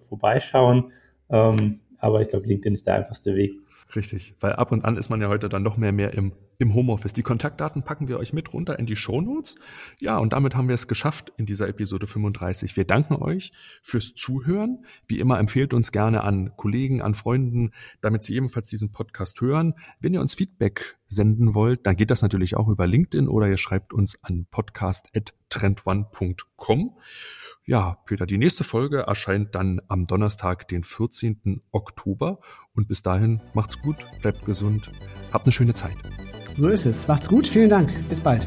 vorbeischauen. Ähm, aber ich glaube, LinkedIn ist der einfachste Weg. Richtig, weil ab und an ist man ja heute dann noch mehr mehr im, im Homeoffice. Die Kontaktdaten packen wir euch mit runter in die Shownotes. Ja, und damit haben wir es geschafft in dieser Episode 35. Wir danken euch fürs Zuhören. Wie immer empfehlt uns gerne an Kollegen, an Freunden, damit sie ebenfalls diesen Podcast hören. Wenn ihr uns Feedback senden wollt, dann geht das natürlich auch über LinkedIn oder ihr schreibt uns an podcast.trendone.com. Ja, Peter, die nächste Folge erscheint dann am Donnerstag, den 14. Oktober. Und bis dahin macht's gut, bleibt gesund, habt eine schöne Zeit. So ist es. Macht's gut, vielen Dank. Bis bald.